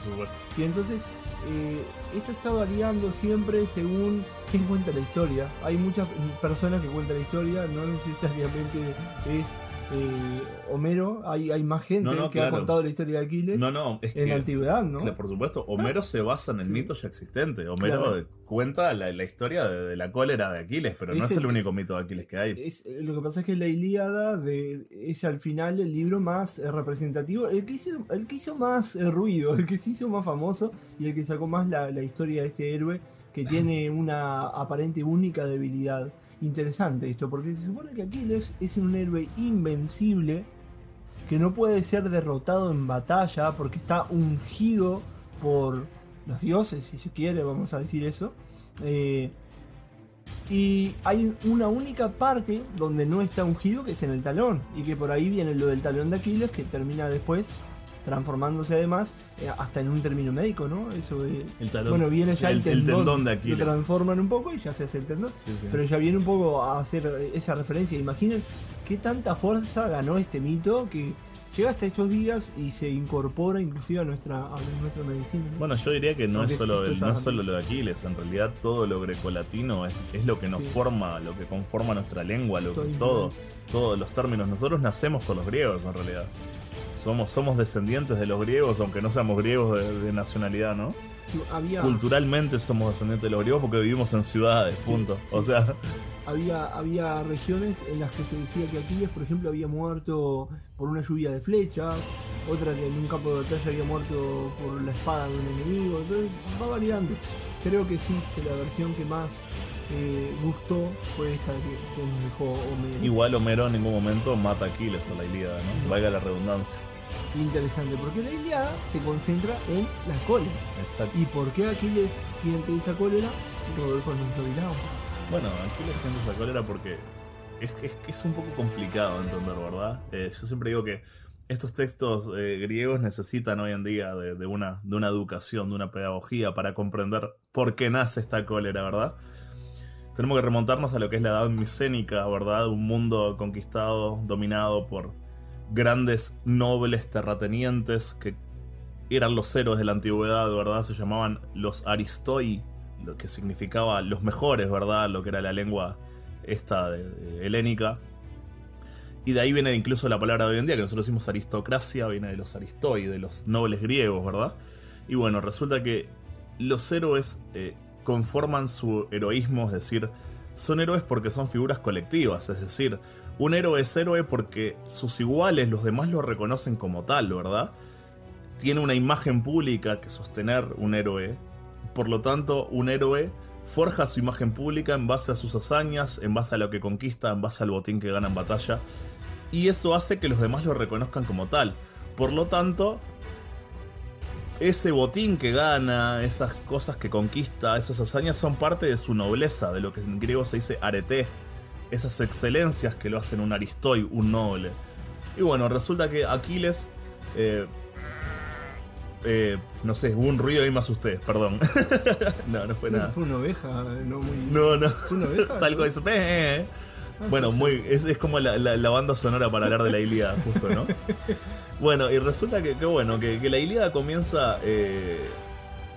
Y entonces, eh, esto está variando siempre según quién cuenta la historia. Hay muchas personas que cuentan la historia, no necesariamente es eh, Homero, hay, hay más gente que ha contado la historia de Aquiles en la antigüedad, ¿no? por supuesto, Homero se basa en el mito ya existente. Homero cuenta la, historia de, la cólera de Aquiles, pero no es el único mito de Aquiles que hay. lo que pasa es que la Ilíada de, es al final el libro más eh, representativo, el que hizo, el que hizo más eh, ruido, el que se hizo más famoso y el que sacó más la, la historia de este héroe que tiene una aparente única debilidad interesante esto, porque se supone que Aquiles es un héroe invencible que no puede ser derrotado en batalla porque está ungido por los dioses, si se quiere, vamos a decir eso. Eh, y hay una única parte donde no está ungido, que es en el talón, y que por ahí viene lo del talón de Aquiles, que termina después transformándose además eh, hasta en un término médico, ¿no? Eso de, el talón, bueno, viene ya el, tendón, de Aquiles. Lo transforman un poco y ya se hace el tendón. Pero ya viene un poco a hacer esa referencia. Imaginen qué tanta fuerza ganó este mito que llega hasta estos días y se incorpora inclusive a nuestra, a nuestra medicina. Bueno, yo diría que no, es solo, no solo lo de Aquiles, en realidad todo lo grecolatino es, es lo que nos forma, lo que conforma nuestra lengua, lo todo, todos los términos. Nosotros nacemos con los griegos en realidad somos, somos descendientes de los griegos, aunque no seamos griegos de, nacionalidad, ¿no? Culturalmente somos descendientes de los griegos porque vivimos en ciudades, punto. O sea. Había, había regiones en las que se decía que Aquiles, por ejemplo, había muerto por una lluvia de flechas, otra que en un campo de batalla había muerto por la espada de un enemigo, entonces va variando. Creo que sí, que la versión que más eh, gustó fue esta que, nos dejó Homero. Igual Homero en ningún momento mata a Aquiles a la Ilíada, ¿no? Valga la redundancia. Interesante, porque la Ilíada se concentra en la cólera. Exacto. ¿Y por qué Aquiles siente esa cólera? Rodolfo nos lo dirá. Bueno, Aquiles siente esa cólera porque es, es, es un poco complicado entender, ¿verdad? Eh, yo siempre digo que estos textos eh, griegos necesitan hoy en día de, de, una, de una educación, de una pedagogía para comprender por qué nace esta cólera, ¿verdad? Tenemos que remontarnos a lo que es la edad micénica, ¿verdad? Un mundo conquistado, dominado por grandes nobles terratenientes que eran los héroes de la antigüedad, ¿verdad? Se llamaban los aristoi, lo que significaba los mejores, ¿verdad? Lo que era la lengua esta de, helénica. Y de ahí viene incluso la palabra de hoy en día, que nosotros decimos aristocracia, viene de los aristoi, de los nobles griegos, ¿verdad? Y bueno, resulta que los héroes eh, conforman su heroísmo, es decir, son héroes porque son figuras colectivas, es decir, un héroe es héroe porque sus iguales, los demás lo reconocen como tal, ¿verdad? Tiene una imagen pública que sostener un héroe, por lo tanto, un héroe forja su imagen pública en base a sus hazañas, en base a lo que conquista, en base al botín que gana en batalla, y eso hace que los demás lo reconozcan como tal. Por lo tanto, ese botín que gana, esas cosas que conquista, esas hazañas son parte de su nobleza, de lo que en griego se dice arete. esas excelencias que lo hacen un aristoi, un noble. Y bueno, resulta que Aquiles... eh, eh, no sé, hubo un ruido y me asusté, perdón. no, no fue nada. Fue una oveja, no muy. No, no. ¿Fue una oveja? Tal cual. "Eh". Bueno, muy, es, es como la, la- la banda sonora para hablar de la Ilíada, justo, ¿no? Bueno, y resulta que, que bueno, que, que la Ilíada comienza eh,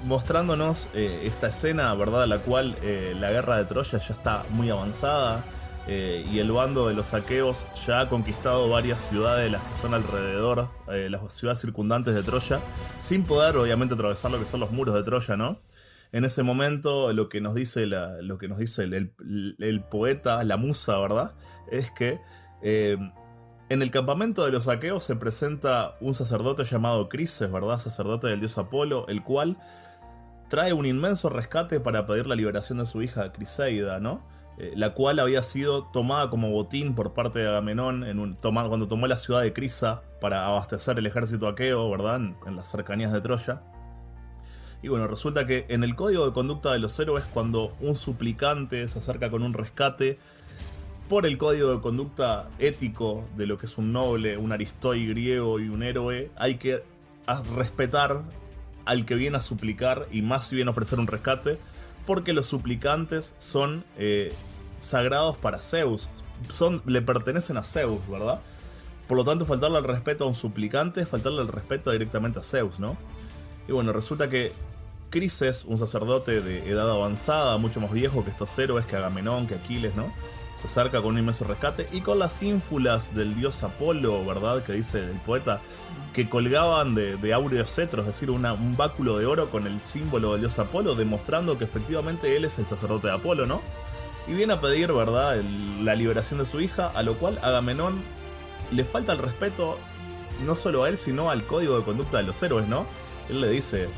mostrándonos eh, esta escena, ¿verdad? La cual eh, la guerra de Troya ya está muy avanzada eh, y el bando de los aqueos ya ha conquistado varias ciudades, las que son alrededor, eh, las ciudades circundantes de Troya, sin poder obviamente atravesar lo que son los muros de Troya, ¿no? En ese momento lo que nos dice, la- lo que nos dice el, el- poeta, la musa, ¿verdad? Es que eh, en el campamento de los aqueos se presenta un sacerdote llamado Crises, ¿verdad? Sacerdote del dios Apolo, el cual trae un inmenso rescate para pedir la liberación de su hija Criseida, ¿no? Eh, la cual había sido tomada como botín por parte de Agamenón cuando tomó la ciudad de Crisa para abastecer el ejército aqueo, ¿verdad? En las cercanías de Troya. Y bueno, resulta que en el código de conducta de los héroes, cuando un suplicante se acerca con un rescate, por el código de conducta ético de lo que es un noble, un aristoi griego y un héroe, hay que respetar al que viene a suplicar y más si viene a ofrecer un rescate, porque los suplicantes son eh, sagrados para Zeus, son, le pertenecen a Zeus, ¿verdad? Por lo tanto, faltarle el respeto a un suplicante es faltarle el respeto directamente a Zeus, ¿no? Y bueno, resulta que Crises, un sacerdote de edad avanzada, mucho más viejo que estos héroes, que Agamenón, que Aquiles, ¿no? Se acerca con un inmenso rescate y con las ínfulas del dios Apolo, ¿verdad? Que dice el poeta, que colgaban de, de áureos cetros, es decir, un báculo de oro con el símbolo del dios Apolo, demostrando que efectivamente él es el sacerdote de Apolo, ¿no? Y viene a pedir, ¿verdad?, la liberación de su hija, a lo cual Agamenón le falta el respeto no solo a él, sino al código de conducta de los héroes, ¿no? Él le dice,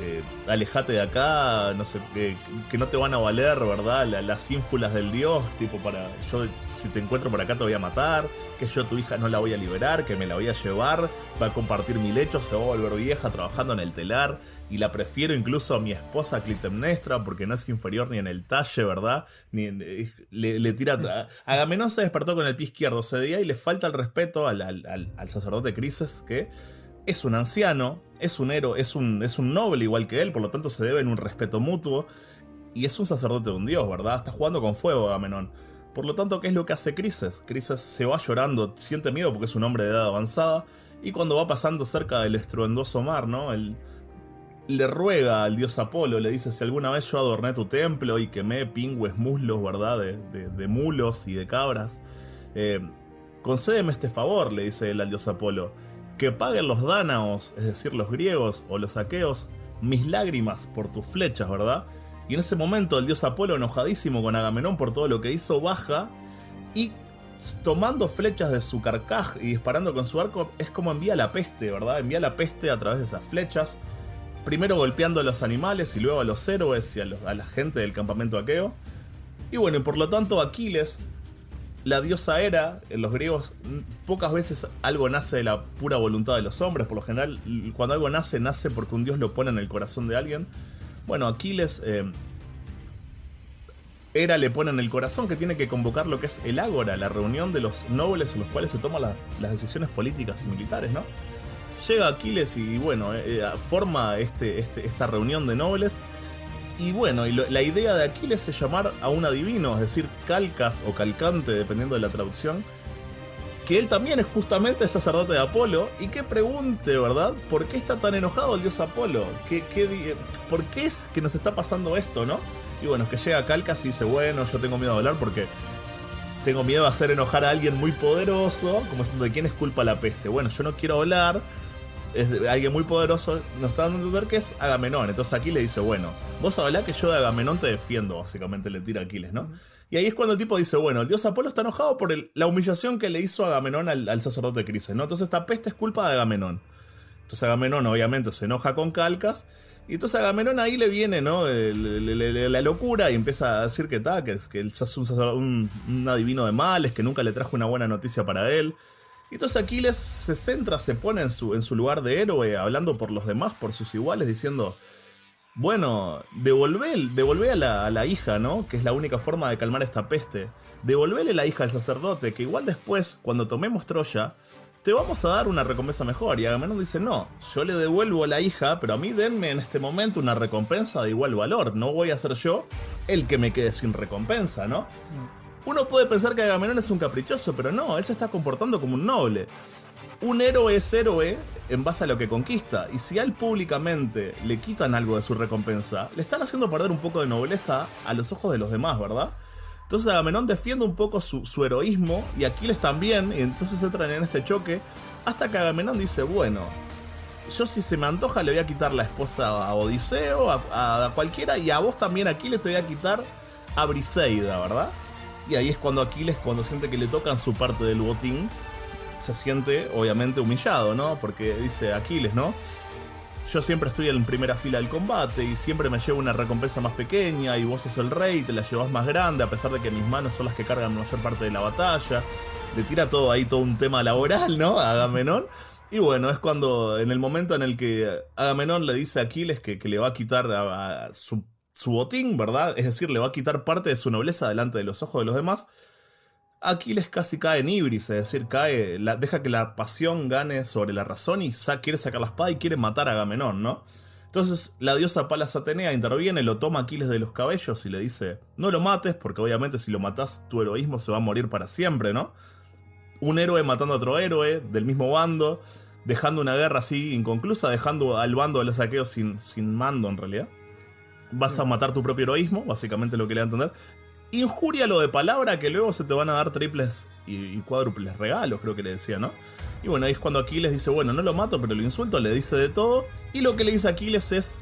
eh, alejate de acá, no sé, que, que no te van a valer, ¿verdad? La- las ínfulas del dios, tipo para, yo si te encuentro por acá te voy a matar, que yo tu hija no la voy a liberar, que me la voy a llevar, va a compartir mi lecho, se va a volver vieja trabajando en el telar, y la prefiero incluso a mi esposa Clitemnestra, porque no es inferior ni en el talle, ¿verdad? Ni en- eh, le, tira... Agamenón se despertó con el pie izquierdo ese día y le falta el respeto al- al sacerdote Crises, que es un anciano, es un héroe, es un, es un noble igual que él, por lo tanto se deben un respeto mutuo. Y es un sacerdote de un dios, ¿verdad? Está jugando con fuego Agamenón. Por lo tanto, ¿qué es lo que hace Crises? Crises se va llorando, siente miedo porque es un hombre de edad avanzada. Y cuando va pasando cerca del estruendoso mar, ¿no? Él le ruega al dios Apolo, le dice, si alguna vez yo adorné tu templo y quemé pingües muslos, ¿verdad? De, de- mulos y de cabras. eh, concédeme este favor, le dice él al dios Apolo, que paguen los dánaos, es decir, los griegos o los aqueos, mis lágrimas por tus flechas, ¿verdad? Y en ese momento el dios Apolo, enojadísimo con Agamenón por todo lo que hizo, baja y tomando flechas de su carcaj y disparando con su arco, es como envía la peste, ¿verdad? Envía la peste a través de esas flechas, primero golpeando a los animales y luego a los héroes y a, a la gente del campamento aqueo. Y bueno, y por lo tanto Aquiles, la diosa Hera, en los griegos pocas veces algo nace de la pura voluntad de los hombres, por lo general cuando algo nace, nace porque un dios lo pone en el corazón de alguien. Bueno, Aquiles, eh, Hera le pone en el corazón que tiene que convocar lo que es el ágora, la reunión de los nobles en los cuales se toman la- las decisiones políticas y militares, ¿no? Llega Aquiles y bueno, eh, eh, forma este, este- esta reunión de nobles. Y bueno, y la idea de Aquiles es llamar a un adivino, es decir, Calcas o Calcante, dependiendo de la traducción, que él también es justamente sacerdote de Apolo, y que pregunte, ¿verdad? ¿Por qué está tan enojado el dios Apolo? ¿Qué, qué ¿Por qué es que nos está pasando esto, no? Y bueno, que llega Calcas y dice, bueno, yo tengo miedo de hablar porque tengo miedo de hacer enojar a alguien muy poderoso, como diciendo, ¿de quién es culpa la peste? Bueno, yo no quiero hablar, es alguien muy poderoso, nos está dando a entender que es Agamenón. Entonces aquí le dice, bueno, vos hablá que yo de Agamenón te defiendo, básicamente le tira Aquiles, ¿no? Y ahí es cuando el tipo dice, bueno, el dios Apolo está enojado por la humillación que le hizo Agamenón al, al sacerdote Crises, ¿no? Entonces esta peste es culpa de Agamenón. Entonces Agamenón obviamente se enoja con Calcas. Y entonces Agamenón ahí le viene, ¿no? El- la locura y empieza a decir que está, que, que es un, un, un adivino de males, que nunca le trajo una buena noticia para él. Entonces Aquiles se centra, se pone en su, lugar de héroe, hablando por los demás, por sus iguales, diciendo, bueno, devolvé, devolvé a, la, a hija, ¿no? Que es la única forma de calmar esta peste. devolverle la hija al sacerdote, que igual después, cuando tomemos Troya, te vamos a dar una recompensa mejor. Y Agamenón dice, no, yo le devuelvo la hija, pero a mí denme en este momento una recompensa de igual valor. No voy a ser yo el que me quede sin recompensa, ¿no? Uno puede pensar que Agamenón es un caprichoso, pero no, él se está comportando como un noble. Un héroe es héroe en base a lo que conquista, y si a él públicamente le quitan algo de su recompensa, le están haciendo perder un poco de nobleza a los ojos de los demás, ¿verdad? Entonces Agamenón defiende un poco su, heroísmo y Aquiles también, y entonces entran en este choque, hasta que Agamenón dice, bueno, yo si se me antoja le voy a quitar la esposa a Odiseo, a, cualquiera, y a vos también Aquiles te voy a quitar a Briseida, ¿verdad? Y ahí es cuando Aquiles, cuando siente que le tocan su parte del botín, se siente obviamente humillado, ¿no? Porque dice Aquiles, ¿no? yo siempre estoy en primera fila del combate y siempre me llevo una recompensa más pequeña y vos sos el rey, te la llevas más grande a pesar de que mis manos son las que cargan la mayor parte de la batalla. Le tira todo ahí, todo un tema laboral, ¿no? A Agamenón. Y bueno, es cuando, en el momento en el que Agamenón le dice a Aquiles que, le va a quitar a, su, su botín, ¿verdad? Es decir, le va a quitar parte de su nobleza delante de los ojos de los demás. Aquiles casi cae en ibris, es decir, cae, deja que la pasión gane sobre la razón y quiere sacar la espada y quiere matar a Agamenón, ¿no? Entonces la diosa Palas Atenea interviene, lo toma Aquiles de los cabellos y le dice, no lo mates porque obviamente si lo matas tu heroísmo se va a morir para siempre, ¿no? Un héroe matando a otro héroe del mismo bando, dejando una guerra así inconclusa, dejando al bando de los saqueos sin, sin mando en realidad. Vas a matar tu propio heroísmo, básicamente lo que le da a entender lo de palabra que luego se te van a dar triples y, cuádruples regalos, creo que le decía, ¿no? Y bueno, ahí es cuando Aquiles dice, bueno, no lo mato, pero lo insulto, le dice de todo. Y lo que le dice Aquiles es,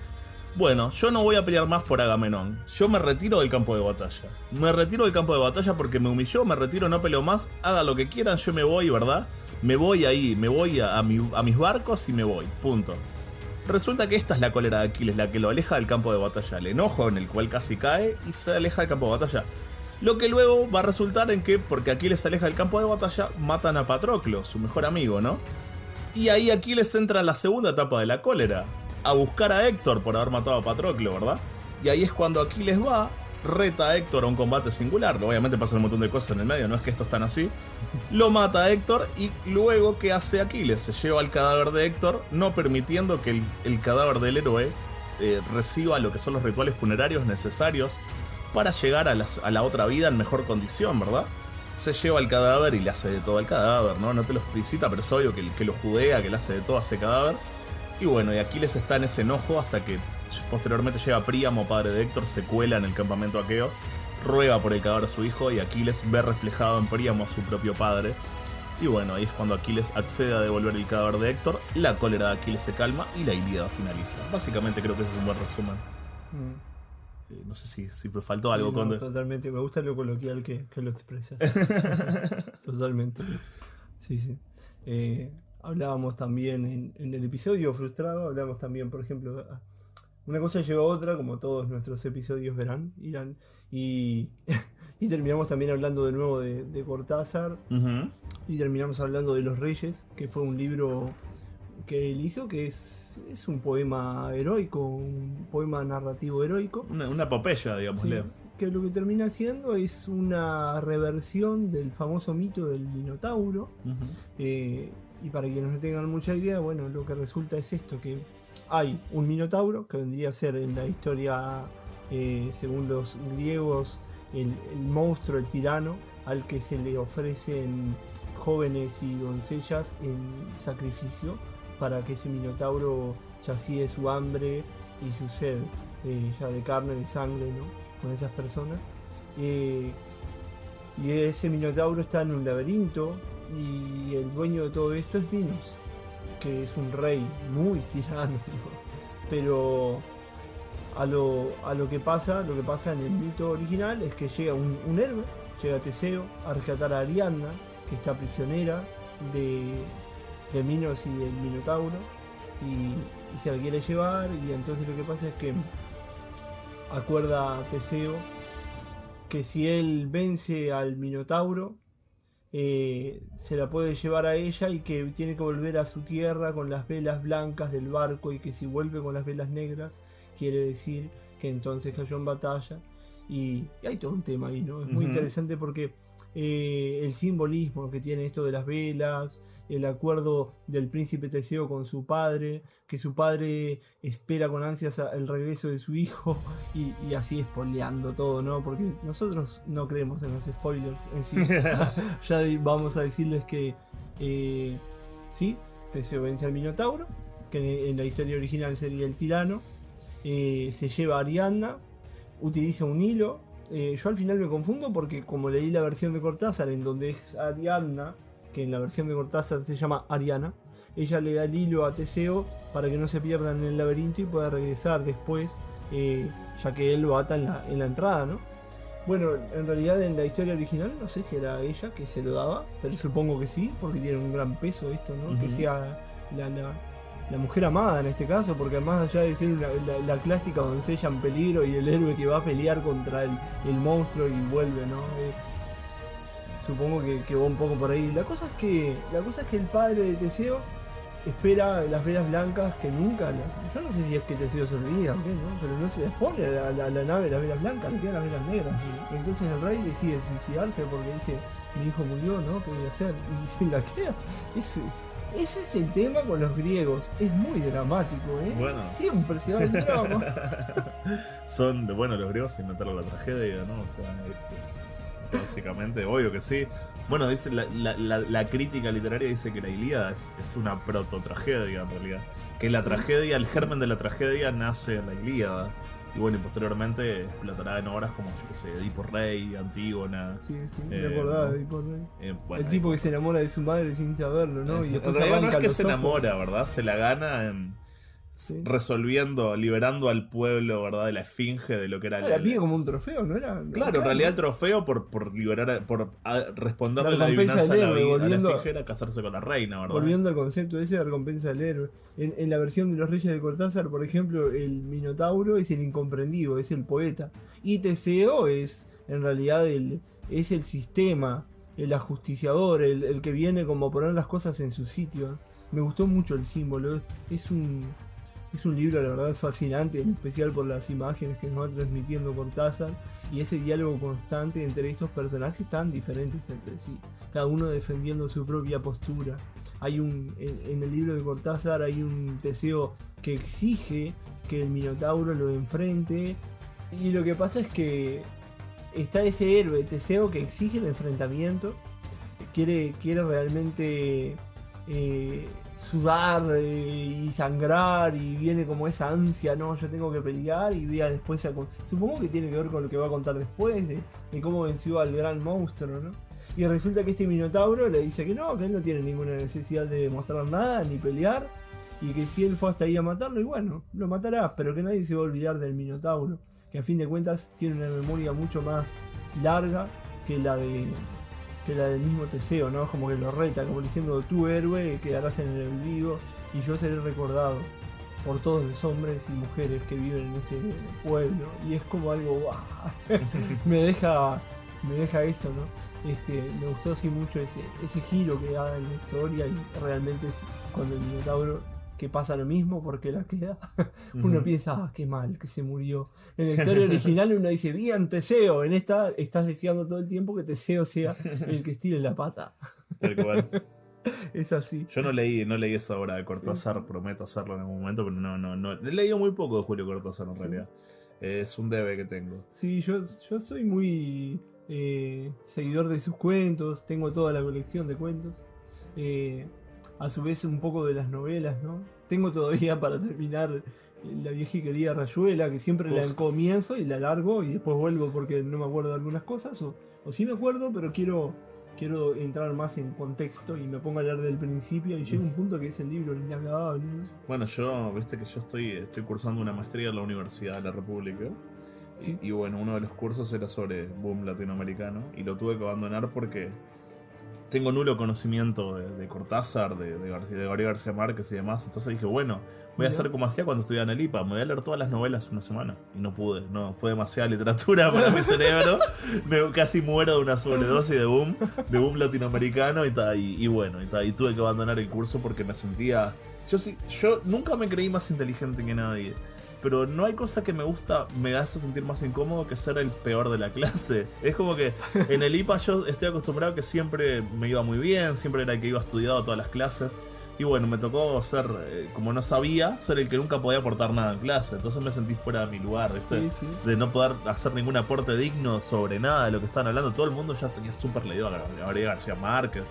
bueno, yo no voy a pelear más por Agamenón. Yo me retiro del campo de batalla. Me retiro del campo de batalla porque me humilló, me retiro, no peleo más. Haga lo que quieran, yo me voy, ¿verdad? Me voy ahí, me voy a, a mis barcos y me voy. Punto. Resulta que esta es la cólera de Aquiles, la que lo aleja del campo de batalla, el enojo en el cual casi cae y se aleja del campo de batalla. Lo que luego va a resultar en que, porque Aquiles se aleja del campo de batalla, matan a Patroclo, su mejor amigo, ¿no? Y ahí Aquiles entra en la segunda etapa de la cólera, a buscar a Héctor por haber matado a Patroclo, ¿verdad? Y ahí es cuando Aquiles va, reta a Héctor a un combate singular. Obviamente pasan un montón de cosas en el medio, no es que esto están así. Lo mata a Héctor y luego, ¿qué hace Aquiles? Se lleva al cadáver de Héctor, no permitiendo que el, cadáver del héroe eh, reciba lo que son los rituales funerarios necesarios para llegar a, la otra vida en mejor condición, ¿verdad? Se lleva el cadáver y le hace de todo al cadáver, ¿no? No te lo explicita, pero es obvio que, que lo judea, que le hace de todo a ese cadáver. Y bueno, y Aquiles está en ese enojo hasta que posteriormente llega Príamo, padre de Héctor, se cuela en el campamento aqueo, ruega por el cadáver de su hijo y Aquiles ve reflejado en Príamo a su propio padre. Y bueno, ahí es cuando Aquiles accede a devolver el cadáver de Héctor, la cólera de Aquiles se calma y la Ilíada finaliza. Básicamente creo que ese es un buen resumen. Mm. Eh, no sé si, si me faltó algo. cuando... Totalmente, me gusta lo coloquial que, lo expresas. totalmente. Sí, sí. Eh, hablábamos también en, el episodio frustrado, hablábamos también, por ejemplo, una cosa lleva a otra, como todos nuestros episodios verán, irán, y, y terminamos también hablando de nuevo de, Cortázar, y terminamos hablando de Los Reyes, que fue un libro que él hizo, que es, es un poema heroico, un poema narrativo heroico. Una, una epopeya, digamos, Que lo que termina haciendo es una reversión del famoso mito del Minotauro. Eh, y para quienes no tengan mucha idea, bueno, lo que resulta es esto, que hay un minotauro, que vendría a ser en la historia, eh, según los griegos, el, monstruo, el tirano, al que se le ofrecen jóvenes y doncellas en sacrificio para que ese minotauro sacíe su hambre y su sed, eh, ya de carne, de sangre, ¿no? Con esas personas. Eh, y ese minotauro está en un laberinto y el dueño de todo esto es Minos, que es un rey muy tirano, pero a lo, a lo que pasa, lo que pasa en el mito original es que llega un, héroe, llega Teseo a rescatar a Ariadna, que está prisionera de, de Minos y del Minotauro, y, se la quiere llevar, y entonces lo que pasa es que acuerda a Teseo que si él vence al Minotauro, eh, se la puede llevar a ella y que tiene que volver a su tierra con las velas blancas del barco y que si vuelve con las velas negras quiere decir que entonces cayó en batalla Y, y hay todo un tema ahí, ¿no? Es muy interesante porque eh, el simbolismo que tiene esto de las velas, el acuerdo del príncipe Teseo con su padre, que su padre espera con ansias el regreso de su hijo y, y así spoileando todo, ¿no? Porque nosotros no creemos en los spoilers en sí. ya vamos a decirles que eh, sí, Teseo vence al Minotauro, que en, en la historia original sería el tirano, eh, se lleva a Ariadna, utiliza un hilo. Eh, yo al final me confundo porque como leí la versión de Cortázar en donde es Ariadna, que en la versión de Cortázar se llama Ariana, ella le da el hilo a Teseo para que no se pierda en el laberinto y pueda regresar después, eh, ya que él lo ata en la, en la entrada, ¿no? Bueno, en realidad en la historia original no sé si era ella que se lo daba, pero supongo que sí, porque tiene un gran peso esto, ¿no? Que sea la, la- la mujer amada en este caso, porque más allá de ser la, clásica doncella en peligro y el héroe que va a pelear contra el, el monstruo y vuelve, ¿no? Eh, supongo que, que va un poco por ahí. La cosa es que la cosa es que el padre de Teseo espera las velas blancas que nunca las- yo no sé si es que Teseo se olvida o qué, ¿no? Pero no se les pone a la, la- nave las velas blancas, le quedan las velas negras. Entonces el rey decide suicidarse porque dice, mi hijo murió, ¿no? ¿Qué voy a hacer? Y la queda. Eso- ese es el tema con los griegos. Es muy dramático, ¿eh? Bueno. Siempre se va el drama. Son, bueno, los griegos inventaron la tragedia, ¿no? O sea, es, es- es básicamente obvio que sí. Bueno, dice la, la- la- la crítica literaria dice que la Ilíada es, es una proto-tragedia en realidad. Que la tragedia, el germen de la tragedia nace en la Ilíada. Y bueno, y posteriormente explotará en obras como, yo qué sé, Edipo Rey, Antígona. Sí, sí, Eh, me acordaba de Edipo Rey. eh, bueno, el tipo que se enamora de su madre sin saberlo, ¿no? Y en después realidad no es que se enamora, ¿verdad? Se la gana en Sí. resolviendo, liberando al pueblo, ¿verdad? De la esfinge de lo que era Ah, la pide como un trofeo, ¿no era? Claro, en realidad el trofeo por, por liberar, por responderle La la adivinanza la, del héroe, a la esfinge era casarse con la reina, ¿verdad? Volviendo al concepto ese de recompensa del héroe. En, en la versión de los Reyes de Cortázar, por ejemplo, el Minotauro es el incomprendido, es el poeta. Y Teseo es, en realidad, el, es el sistema, el ajusticiador, el, el que viene como a poner las cosas en su sitio. Me gustó mucho el símbolo. Es un, es un libro, la verdad, fascinante, en especial por las imágenes que nos va transmitiendo Cortázar y ese diálogo constante entre estos personajes tan diferentes entre sí, cada uno defendiendo su propia postura. Hay un en, el libro de Cortázar hay un Teseo que exige que el Minotauro lo enfrente y lo que pasa es que está ese héroe Teseo que exige el enfrentamiento, quiere quiere realmente eh, sudar eh, y sangrar y viene como esa ansia, no, yo tengo que pelear y vea después, supongo que tiene que ver con lo que va a contar después, de, de cómo venció al gran monstruo, ¿no? Y resulta que este Minotauro le dice que no, que él no tiene ninguna necesidad de demostrar nada, ni pelear, y que si él fue hasta ahí a matarlo, y bueno, lo matará, pero que nadie se va a olvidar del Minotauro, que a fin de cuentas tiene una memoria mucho más larga que la de que la del mismo Teseo, ¿no? Como que lo reta, como diciendo, tu héroe quedarás en el olvido y yo seré recordado por todos los hombres y mujeres que viven en este pueblo. Y es como algo, ¡guau! me deja me deja eso, ¿no? Este, me gustó así mucho ese, ese giro que da en la historia y realmente es cuando el Minotauro que pasa lo mismo porque la queda, uno piensa, ah, qué mal que se murió. En la historia original uno dice, bien Teseo, en esta estás deseando todo el tiempo que Teseo sea el que estire la pata. Tal cual. Es así. Yo no leí, no leí esa obra de Cortázar, prometo hacerlo en algún momento, pero no, no, no. He leído muy poco de Julio Cortázar en Sí. realidad. Es un debe que tengo. Sí, yo, yo soy muy eh, seguidor de sus cuentos, tengo toda la colección de cuentos. Eh, a su vez un poco de las novelas, ¿no? Tengo todavía para terminar la vieja y querida Rayuela, que siempre la comienzo y la largo y después vuelvo porque no me acuerdo de algunas cosas, o, o sí me acuerdo, pero quiero, quiero entrar más en contexto y me pongo a leer del principio y llega un punto que es el libro inacabable. ¿no? Bueno, yo, viste que yo estoy, estoy cursando una maestría en la Universidad de la República. Y, bueno, uno de los cursos era sobre boom latinoamericano. Y lo tuve que abandonar porque tengo nulo conocimiento de, de Cortázar, de, de, García, de Gabriel García Márquez y demás. Entonces dije, bueno, voy a hacer como hacía cuando estudiaba en el IPA. Me voy a leer todas las novelas una semana. Y no pude. No, fue demasiada literatura para mi cerebro. Me casi muero de una sobredosis de boom, de boom latinoamericano y, ta, y, y bueno, y, ta, y tuve que abandonar el curso porque me sentía... Yo sí, yo nunca me creí más inteligente que nadie. Pero no hay cosa que me gusta, me hace sentir más incómodo que ser el peor de la clase. Es como que en el IPA yo estoy acostumbrado que siempre me iba muy bien, siempre era el que iba estudiado todas las clases. Y bueno, me tocó ser, eh, como no sabía, ser el que nunca podía aportar nada en clase. Entonces me sentí fuera de mi lugar, ¿viste? Sí, sí. De no poder hacer ningún aporte digno sobre nada de lo que estaban hablando. Todo el mundo ya tenía súper leído a Gabriel García Márquez.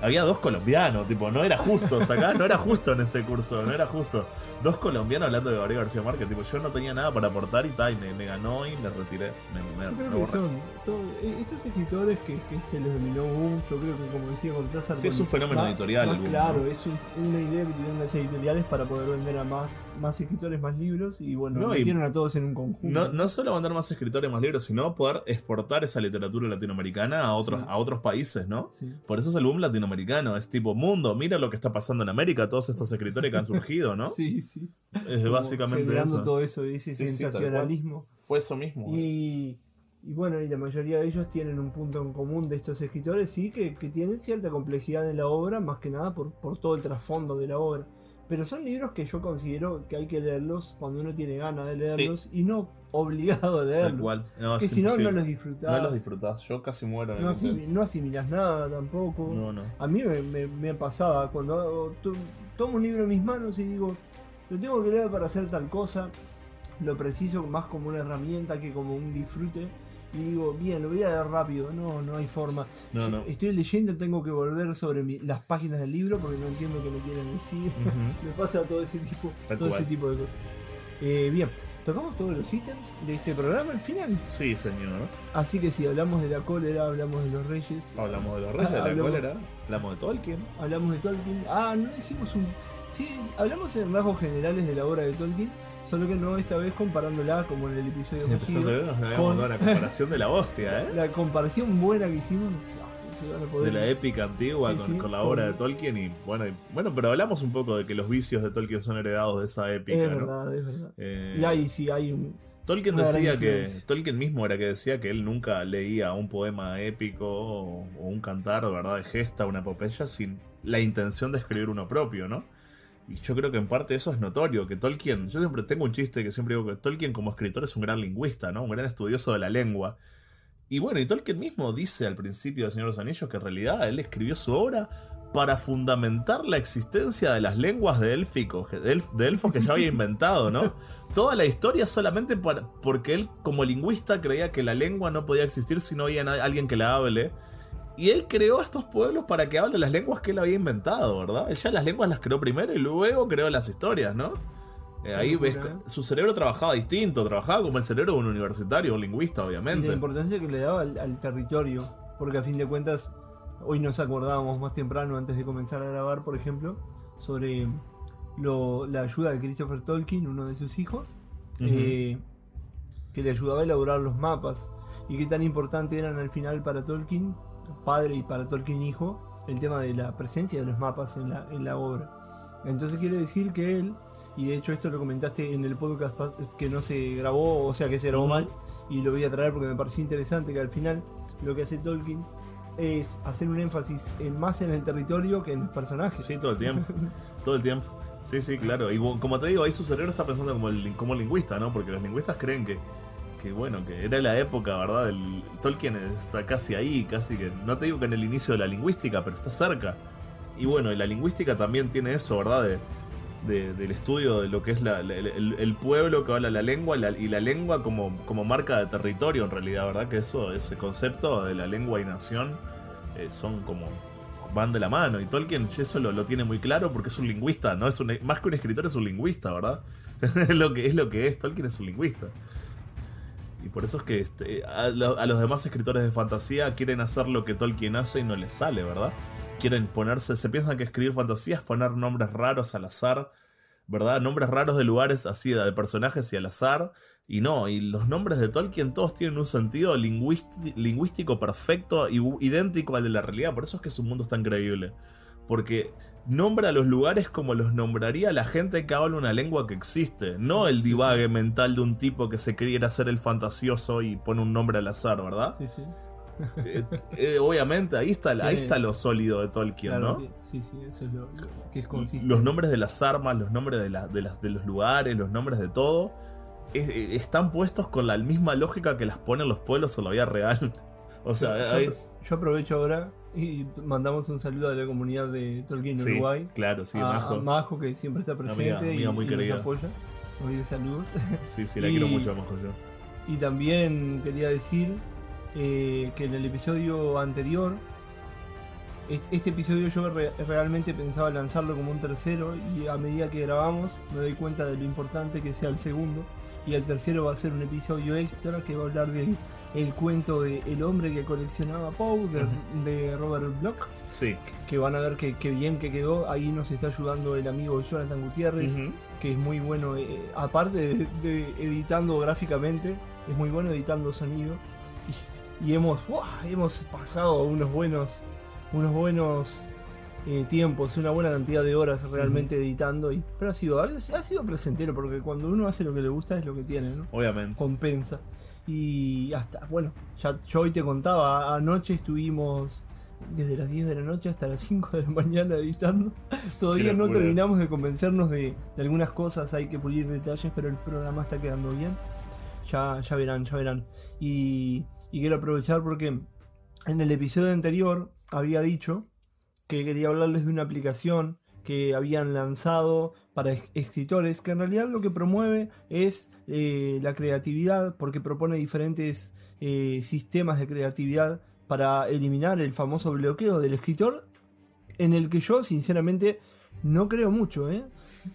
Había dos colombianos, tipo, no era justo, acá no era justo en ese curso, no era justo. Dos colombianos hablando de Gabriel García Márquez, tipo, yo no tenía nada para aportar y tal, y me, me ganó y me retiré. Me, me- Yo creo me que son todo- eh, estos escritores que, que se les dominó boom, yo creo que como decía Cortázar. Sí, es un fenómeno más- editorial más el claro, es un- una idea que tuvieron las editoriales para poder vender a más, más escritores, más libros y bueno, No, y- metieron a todos en un conjunto. No, no solo mandar más escritores, más libros, sino poder exportar esa literatura latinoamericana a otros, Sí. a otros países, ¿no? Sí. Por eso es el boom latinoamericano, es tipo, mundo, mira lo que está pasando en América, todos estos escritores que han surgido, ¿no? Sí, sí. Es Como básicamente generando eso. todo eso, ese Sí, sensacionalismo. Fue eso mismo. ¿eh? Y, y bueno, y la mayoría de ellos tienen un punto en común de estos escritores, sí, que, que tienen cierta complejidad en la obra, más que nada por, por todo el trasfondo de la obra. Pero son libros que yo considero que hay que leerlos cuando uno tiene ganas de leerlos y no obligado a leerlos. cual. No, que si no, no los disfrutás. No los disfrutás. Yo casi muero en no, el asimi- intento. no asimilas nada tampoco. No, no. A mí me, me- me pasaba cuando hago- to- tomo un libro en mis manos y digo, lo tengo que leer para hacer tal cosa, lo preciso más como una herramienta que como un disfrute. Y digo, bien, lo voy a leer rápido. No, no hay forma. No, no. Estoy leyendo, tengo que volver sobre mi- las páginas del libro porque no entiendo qué me quieren decir. Me pasa todo ese tipo, Tal todo cual. ese tipo de cosas. Eh, bien, tocamos todos los ítems de este programa al final. Sí, señor. Así que si hablamos de la cólera, hablamos de los reyes, Hablamos de los reyes, de la Hablamos- cólera. Hablamos de Tolkien. hablamos de Tolkien. Ah, no dijimos un. Sí, hablamos en rasgos generales de la obra de Tolkien, solo que no esta vez comparándola como en el episodio pasado. ver, nos habíamos con- una comparación de la hostia, ¿eh? La comparación buena que hicimos. ah, De la épica antigua Sí, con, sí, con la con- obra de Tolkien y bueno, y- bueno, pero hablamos un poco de que los vicios de Tolkien son heredados de esa épica, Es ¿no? verdad, es verdad. Eh, Y ahí sí hay un. Tolkien decía que. Tolkien mismo era que decía que él nunca leía un poema épico o, o un cantar, ¿verdad? De gesta, una epopeya sin la intención de escribir uno propio, ¿no? Y yo creo que en parte eso es notorio, que Tolkien, yo siempre tengo un chiste que siempre digo que Tolkien como escritor es un gran lingüista, ¿no? Un gran estudioso de la lengua. Y bueno, y Tolkien mismo dice al principio de Señor de los Anillos que en realidad él escribió su obra para fundamentar la existencia de las lenguas de élficos, de, elf- de elfos que ya había inventado, ¿no? Toda la historia solamente para- porque él como lingüista creía que la lengua no podía existir si no había alguien que la hable. Y él creó a estos pueblos para que hablen las lenguas que él había inventado, ¿verdad? Él ya las lenguas las creó primero y luego creó las historias, ¿no? Eh, ahí ves, su cerebro trabajaba distinto, trabajaba como el cerebro de un universitario, un lingüista, y obviamente. la importancia que le daba al, al territorio. Porque a fin de cuentas, hoy nos acordábamos más temprano, antes de comenzar a grabar, por ejemplo, sobre lo- la ayuda de Christopher Tolkien, uno de sus hijos, eh, que le ayudaba a elaborar los mapas. Y qué tan importante eran al final para Tolkien, padre y para Tolkien hijo, el tema de la presencia de los mapas en la, en la obra. Entonces quiere decir que él, y de hecho esto lo comentaste en el podcast que no se grabó, o sea que se grabó mal, y lo voy a traer porque me pareció interesante que al final lo que hace Tolkien es hacer un énfasis en más en el territorio que en los personajes. Sí, todo el tiempo. todo el tiempo. Sí, sí, claro. Y como te digo, ahí su cerebro está pensando como, el, como lingüista, ¿no? Porque los lingüistas creen que, que, bueno, que era la época, ¿verdad? El, Tolkien está casi ahí, casi que. No te digo que en el inicio de la lingüística, pero está cerca. Y bueno, y la lingüística también tiene eso, ¿verdad? De, de- del estudio de lo que es la- el, pueblo que habla la lengua y la, lengua como, como marca de territorio, en realidad, ¿verdad? Que eso, ese concepto de la lengua y nación eh, son como van de la mano. Y Tolkien eso lo, lo tiene muy claro porque es un lingüista, ¿no? Es un, más que un escritor, es un lingüista, ¿verdad? lo que, es lo que es, Tolkien es un lingüista. Y por eso es que este, a, a los demás escritores de fantasía quieren hacer lo que Tolkien hace y no les sale, ¿verdad? Quieren ponerse, se piensan que escribir fantasía es poner nombres raros al azar, ¿verdad? Nombres raros de lugares así, de personajes y al azar. Y no, y los nombres de Tolkien todos tienen un sentido lingüístico perfecto y idéntico al de la realidad. Por eso es que su mundo es tan creíble. Porque nombra los lugares como los nombraría la gente que habla una lengua que existe. No el divague mental de un tipo que se creyera ser el fantasioso y pone un nombre al azar, ¿verdad? Sí, sí. Eh, eh, obviamente, ahí está, ahí está lo sólido de Tolkien, Claro, ¿no? sí, sí, eso es lo, que es consistente. Los nombres de las armas, los nombres de, la- de las, de los lugares, los nombres de todo, es- eh, están puestos con la misma lógica que las ponen los pueblos en la vida real. O sea, yo, hay- yo aprovecho ahora y mandamos un saludo a la comunidad de Tolkien sí, Uruguay. claro, sí, a, Majo. a Majo, que siempre está presente Amiga, amiga y, muy y nos apoya. Oye, saludos. Sí, sí, la y- quiero mucho a Majo yo. Y también quería decir eh, que en el episodio anterior, este, este episodio yo re- realmente pensaba lanzarlo como un tercero y a medida que grabamos me doy cuenta de lo importante que sea el segundo. Y el tercero va a ser un episodio extra que va a hablar del el cuento de El hombre que coleccionaba Poe de, Robert Bloch. Sí. Que van a ver que, que bien que quedó. Ahí nos está ayudando el amigo Jonathan Gutiérrez que es muy bueno, eh, aparte de, de editando gráficamente, es muy bueno editando sonido. Y, y hemos, ¡buah! hemos pasado unos buenos, unos buenos eh, tiempos, una buena cantidad de horas realmente editando. Y, pero ha sido, ha sido placentero, porque cuando uno hace lo que le gusta es lo que tiene, ¿no? Obviamente. compensa. Y hasta, bueno, ya yo hoy te contaba, anoche estuvimos desde las 10 de la noche hasta las 5 de la mañana editando. Todavía no terminamos de convencernos de, de algunas cosas, hay que pulir detalles, pero el programa está quedando bien. Ya, ya verán, ya verán. Y, y quiero aprovechar porque en el episodio anterior había dicho que quería hablarles de una aplicación que habían lanzado para es- escritores, que en realidad lo que promueve es eh, la creatividad, porque propone diferentes eh, sistemas de creatividad para eliminar el famoso bloqueo del escritor, en el que yo sinceramente no creo mucho, ¿eh?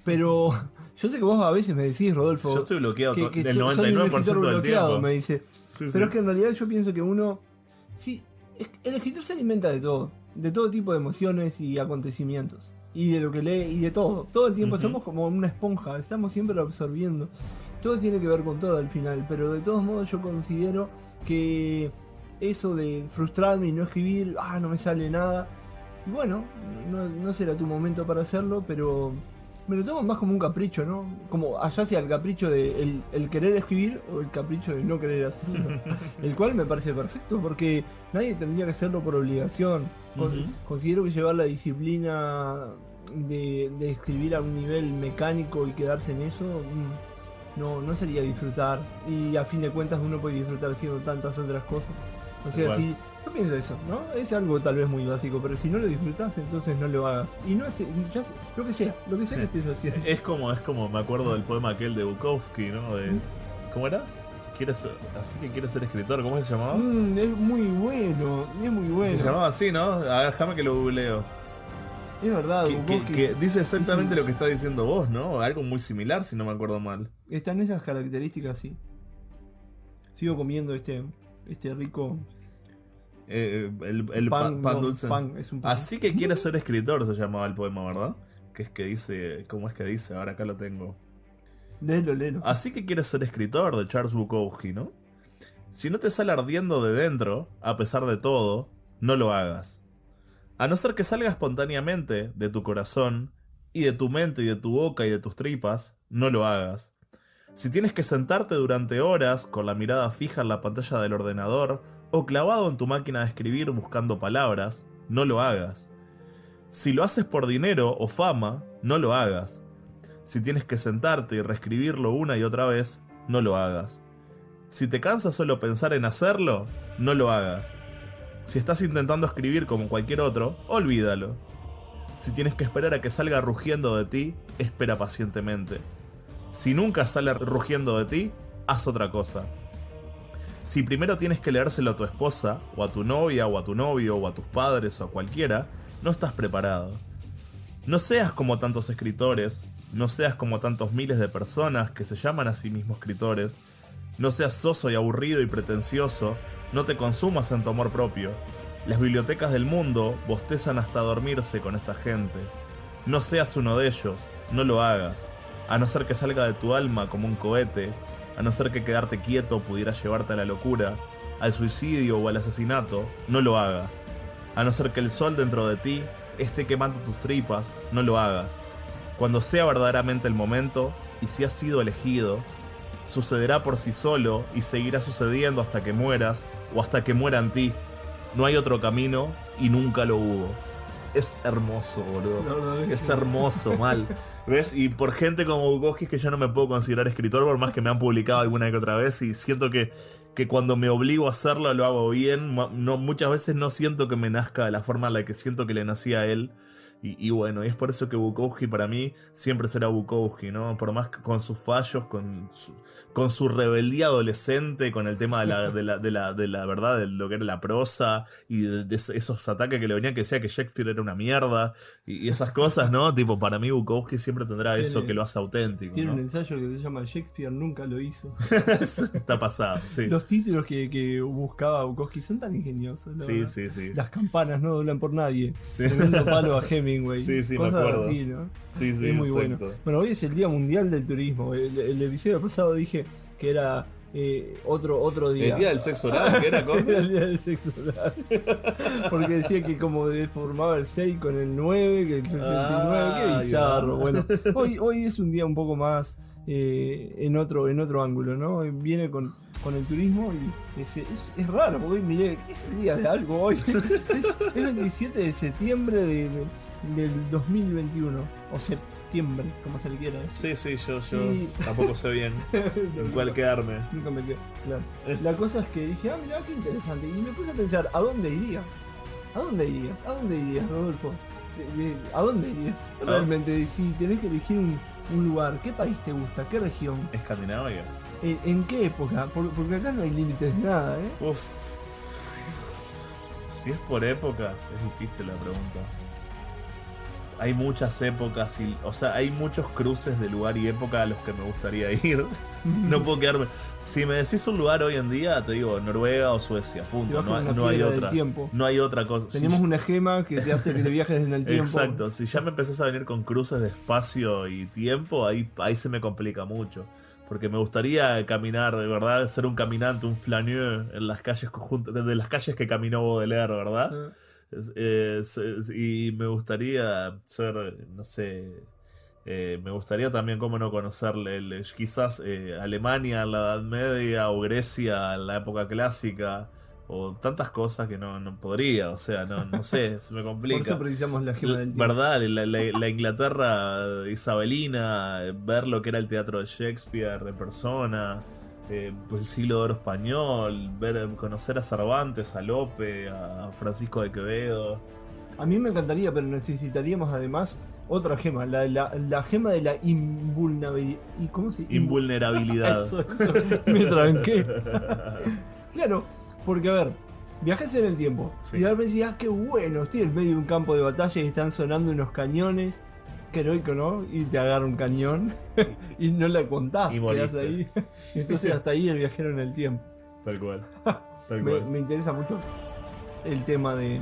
Pero yo sé que vos a veces me decís, Rodolfo, Yo estoy bloqueado que, que el estoy- soy un 99% escritor del bloqueado, tiempo. me dice. Sí, Pero sí. es que en realidad yo pienso que uno. Sí, el escritor se alimenta de todo. De todo tipo de emociones y acontecimientos. Y de lo que lee y de todo. Todo el tiempo estamos como una esponja. Estamos siempre absorbiendo. Todo tiene que ver con todo al final. Pero de todos modos yo considero que eso de frustrarme y no escribir. Ah, no me sale nada. Y bueno, no, no será tu momento para hacerlo, pero me lo tomo más como un capricho, ¿no? Como allá sea el capricho de el, el querer escribir o el capricho de no querer hacerlo. el cual me parece perfecto porque nadie tendría que hacerlo por obligación. Con-. Considero que llevar la disciplina de, de escribir a un nivel mecánico y quedarse en eso mm, no, no sería disfrutar. Y a fin de cuentas uno puede disfrutar haciendo tantas otras cosas. O sea, si yo pienso eso, ¿no? Es algo tal vez muy básico, pero si no lo disfrutas, entonces no lo hagas. Y no es, ya lo que sea, lo que sea que estés haciendo. Es como, es como, me acuerdo del poema aquel de Bukowski, ¿no? De, ¿Cómo era? ¿Quieres, así que quieres ser escritor, ¿cómo se llamaba? Mm, es muy bueno, es muy bueno. Se llamaba así, ¿no? A ver, déjame que lo googleo. Es verdad, Que, que- Bukowski. que dice exactamente lo que está diciendo vos, ¿no? Algo muy similar, si no me acuerdo mal. Están esas características, sí. Sigo comiendo este, este rico Eh, el el pan, pan, pan no, dulce. pan, es un pan. Así que quieres ser escritor, se llamaba el poema, ¿verdad? Que es que dice, ¿cómo es que dice? Ahora acá lo tengo. Léelo, léelo. Así que quieres ser escritor de Charles Bukowski, ¿no? Si no te sale ardiendo de dentro, a pesar de todo, no lo hagas. A no ser que salga espontáneamente de tu corazón, y de tu mente y de tu boca y de tus tripas, no lo hagas. Si tienes que sentarte durante horas con la mirada fija en la pantalla del ordenador o clavado en tu máquina de escribir buscando palabras, no lo hagas. Si lo haces por dinero o fama, no lo hagas. Si tienes que sentarte y reescribirlo una y otra vez, no lo hagas. Si te cansa solo pensar en hacerlo, no lo hagas. Si estás intentando escribir como cualquier otro, olvídalo. Si tienes que esperar a que salga rugiendo de ti, espera pacientemente. Si nunca sale rugiendo de ti, haz otra cosa. Si primero tienes que leérselo a tu esposa, o a tu novia, o a tu novio, o a tus padres, o a cualquiera, no estás preparado. No seas como tantos escritores, no seas como tantos miles de personas que se llaman a sí mismos escritores, no seas soso y aburrido y pretencioso, no te consumas en tu amor propio. Las bibliotecas del mundo bostezan hasta dormirse con esa gente. No seas uno de ellos, no lo hagas, a no ser que salga de tu alma como un cohete, a no ser que quedarte quieto pudiera llevarte a la locura, al suicidio o al asesinato, no lo hagas. A no ser que el sol dentro de ti esté quemando tus tripas, no lo hagas. Cuando sea verdaderamente el momento, y si has sido elegido, sucederá por sí solo y seguirá sucediendo hasta que mueras o hasta que muera en ti. no hay otro camino y nunca lo hubo. Es hermoso, boludo. Es hermoso, mal. ¿Ves? Y por gente como Bukowski que yo no me puedo considerar escritor, por más que me han publicado alguna que otra vez. Y siento que, que cuando me obligo a hacerlo lo hago bien. No, muchas veces no siento que me nazca de la forma en la que siento que le nacía a él. Y, y bueno, y es por eso que Bukowski para mí siempre será Bukowski, ¿no? Por más que con sus fallos, con su, con su rebeldía adolescente, con el tema de la, de la, de la, de la verdad, de lo que era la prosa y de, de esos ataques que le venían que decía que Shakespeare era una mierda y, y esas cosas, ¿no? Tipo, para mí Bukowski siempre tendrá eso que lo hace auténtico, Tiene un ensayo que se llama Shakespeare nunca lo hizo. Está pasado, sí. Los títulos que, que buscaba Bukowski son tan ingeniosos. Sí, verdad. sí, sí. Las campanas no doblan por nadie. Sí. Tremendo palo a Hemingway. Sí, sí, me Cosas acuerdo. así, ¿no? Sí, sí, es muy exacto. bueno. Bueno, hoy es el Día Mundial del Turismo. El, el episodio pasado dije que era eh, otro, otro día. El día del sexo oral, que era Conde. el día del sexo oral. Porque decía que como formaba el 6 con el 9, que el 69, Ah, qué bizarro. Bueno, hoy, hoy es un día un poco más eh, en otro en otro ángulo, ¿no? Viene con, con el turismo y es, es, es raro, porque hoy miré, es el día de algo hoy. es, es 27 de septiembre de- de- del 2021, o septiembre, como se le quiera decir. Sí, sí, yo, yo Y- tampoco sé bien en cuál quedarme. Nunca me quedé, claro. La cosa es que dije, ah, mira, qué interesante. Y me puse a pensar, ¿a dónde irías? ¿A dónde irías? ¿A dónde irías, Rodolfo? De- de- ¿A dónde irías? ¿A Realmente, si tenés que elegir un, un lugar, ¿qué país te gusta? ¿Qué región? Escandinavia. ¿En, en qué época? Por- Porque acá no hay límites de nada, ¿eh? Uf. Si es por épocas, es difícil la pregunta. Hay muchas épocas y, o sea, hay muchos cruces de lugar y época a los que me gustaría ir. No puedo quedarme. Si me decís un lugar hoy en día, te digo Noruega o Suecia, punto. No, no hay otra. No hay otra cosa. Si- Tenemos una gema que te hace que te viajes en el tiempo. Exacto, si ya me empezás a venir con cruces de espacio y tiempo, ahí, ahí se me complica mucho. Porque me gustaría caminar, de verdad, ser un caminante, un flaneur en las calles conjunto- de las calles que caminó Baudelaire, ¿verdad? Ah, Es- es- es- y me gustaría ser, no sé, eh, me gustaría también, cómo no conocerle, el- quizás eh, Alemania en la Edad Media o Grecia en la época clásica. O tantas cosas que no, no podría, o sea, no, no sé, se me Por complica. eso precisamos la gema del tiempo. ¿Verdad? La, la- la Inglaterra isabelina, eh, ver lo que era el teatro de Shakespeare en persona, eh, el siglo de oro español, ver, conocer a Cervantes, a Lope, a Francisco de Quevedo. A mí me encantaría, pero necesitaríamos además otra gema, la, la, la gema de la invulnerabilidad. ¿Y cómo se Invulnerabilidad. Eso, eso, me tranqué. Claro, porque a ver, viajes en el tiempo Sí. y de repente decís, ah, qué bueno, estoy en medio de un campo de batalla y están sonando unos cañones. Qué heroico, ¿no? Y te agarra un cañón y no la contás, Y quedás ahí. Entonces hasta ahí el viajero en el tiempo. Tal cual. Tal Me, cual. me interesa mucho el tema de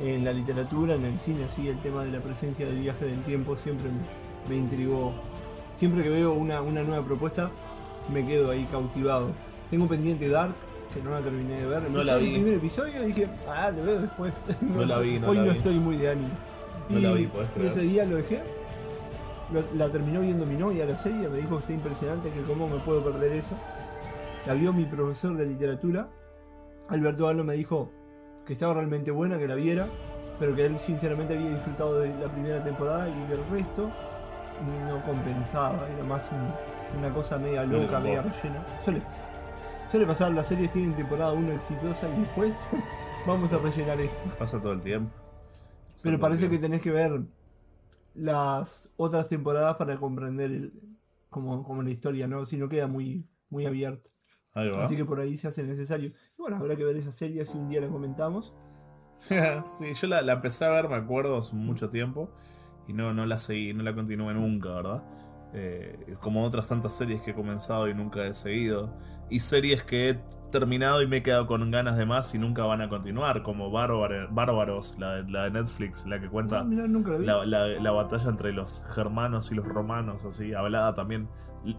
en la literatura, en el cine, sí, el tema de la presencia del viaje del tiempo siempre me, me intrigó. Siempre que veo una, una nueva propuesta, me quedo ahí cautivado. Tengo pendiente Dark, que no la terminé de ver. No la el vi. primer episodio y dije, ah, lo veo después. No la vi, no Hoy la no vi. estoy muy de ánimos. No y la vi, podés creer. ese día lo dejé. Lo- la terminó viendo mi novia la serie, me dijo que está impresionante, que cómo me puedo perder eso. La vio mi profesor de literatura. Alberto Galo me dijo que estaba realmente buena, que la viera, pero que él sinceramente había disfrutado de la primera temporada y que el resto no compensaba, era más un- una cosa media No loca, media rellena. Suele pasar. Suele pasar, las series tienen temporada 1 exitosa y después vamos a rellenar esto. Pasa todo el tiempo. Pero parece que tenés que ver las otras temporadas para comprender el- como, como la historia, ¿no? Si no queda muy, muy va. Así que por ahí se hace necesario. Y bueno, habrá que ver esa serie si un día la comentamos. sí, yo la, la empecé a ver, me acuerdo, hace mucho tiempo. Y no, no la seguí, no la continué nunca, ¿verdad? Eh, como otras tantas series que he comenzado y nunca he seguido. Y series que he terminado y me he quedado con ganas de más y nunca van a continuar. Como Bárbaro- Bárbaros, la, la de Netflix, la que cuenta Ah, nunca la batalla entre los germanos y los romanos, así, hablada también.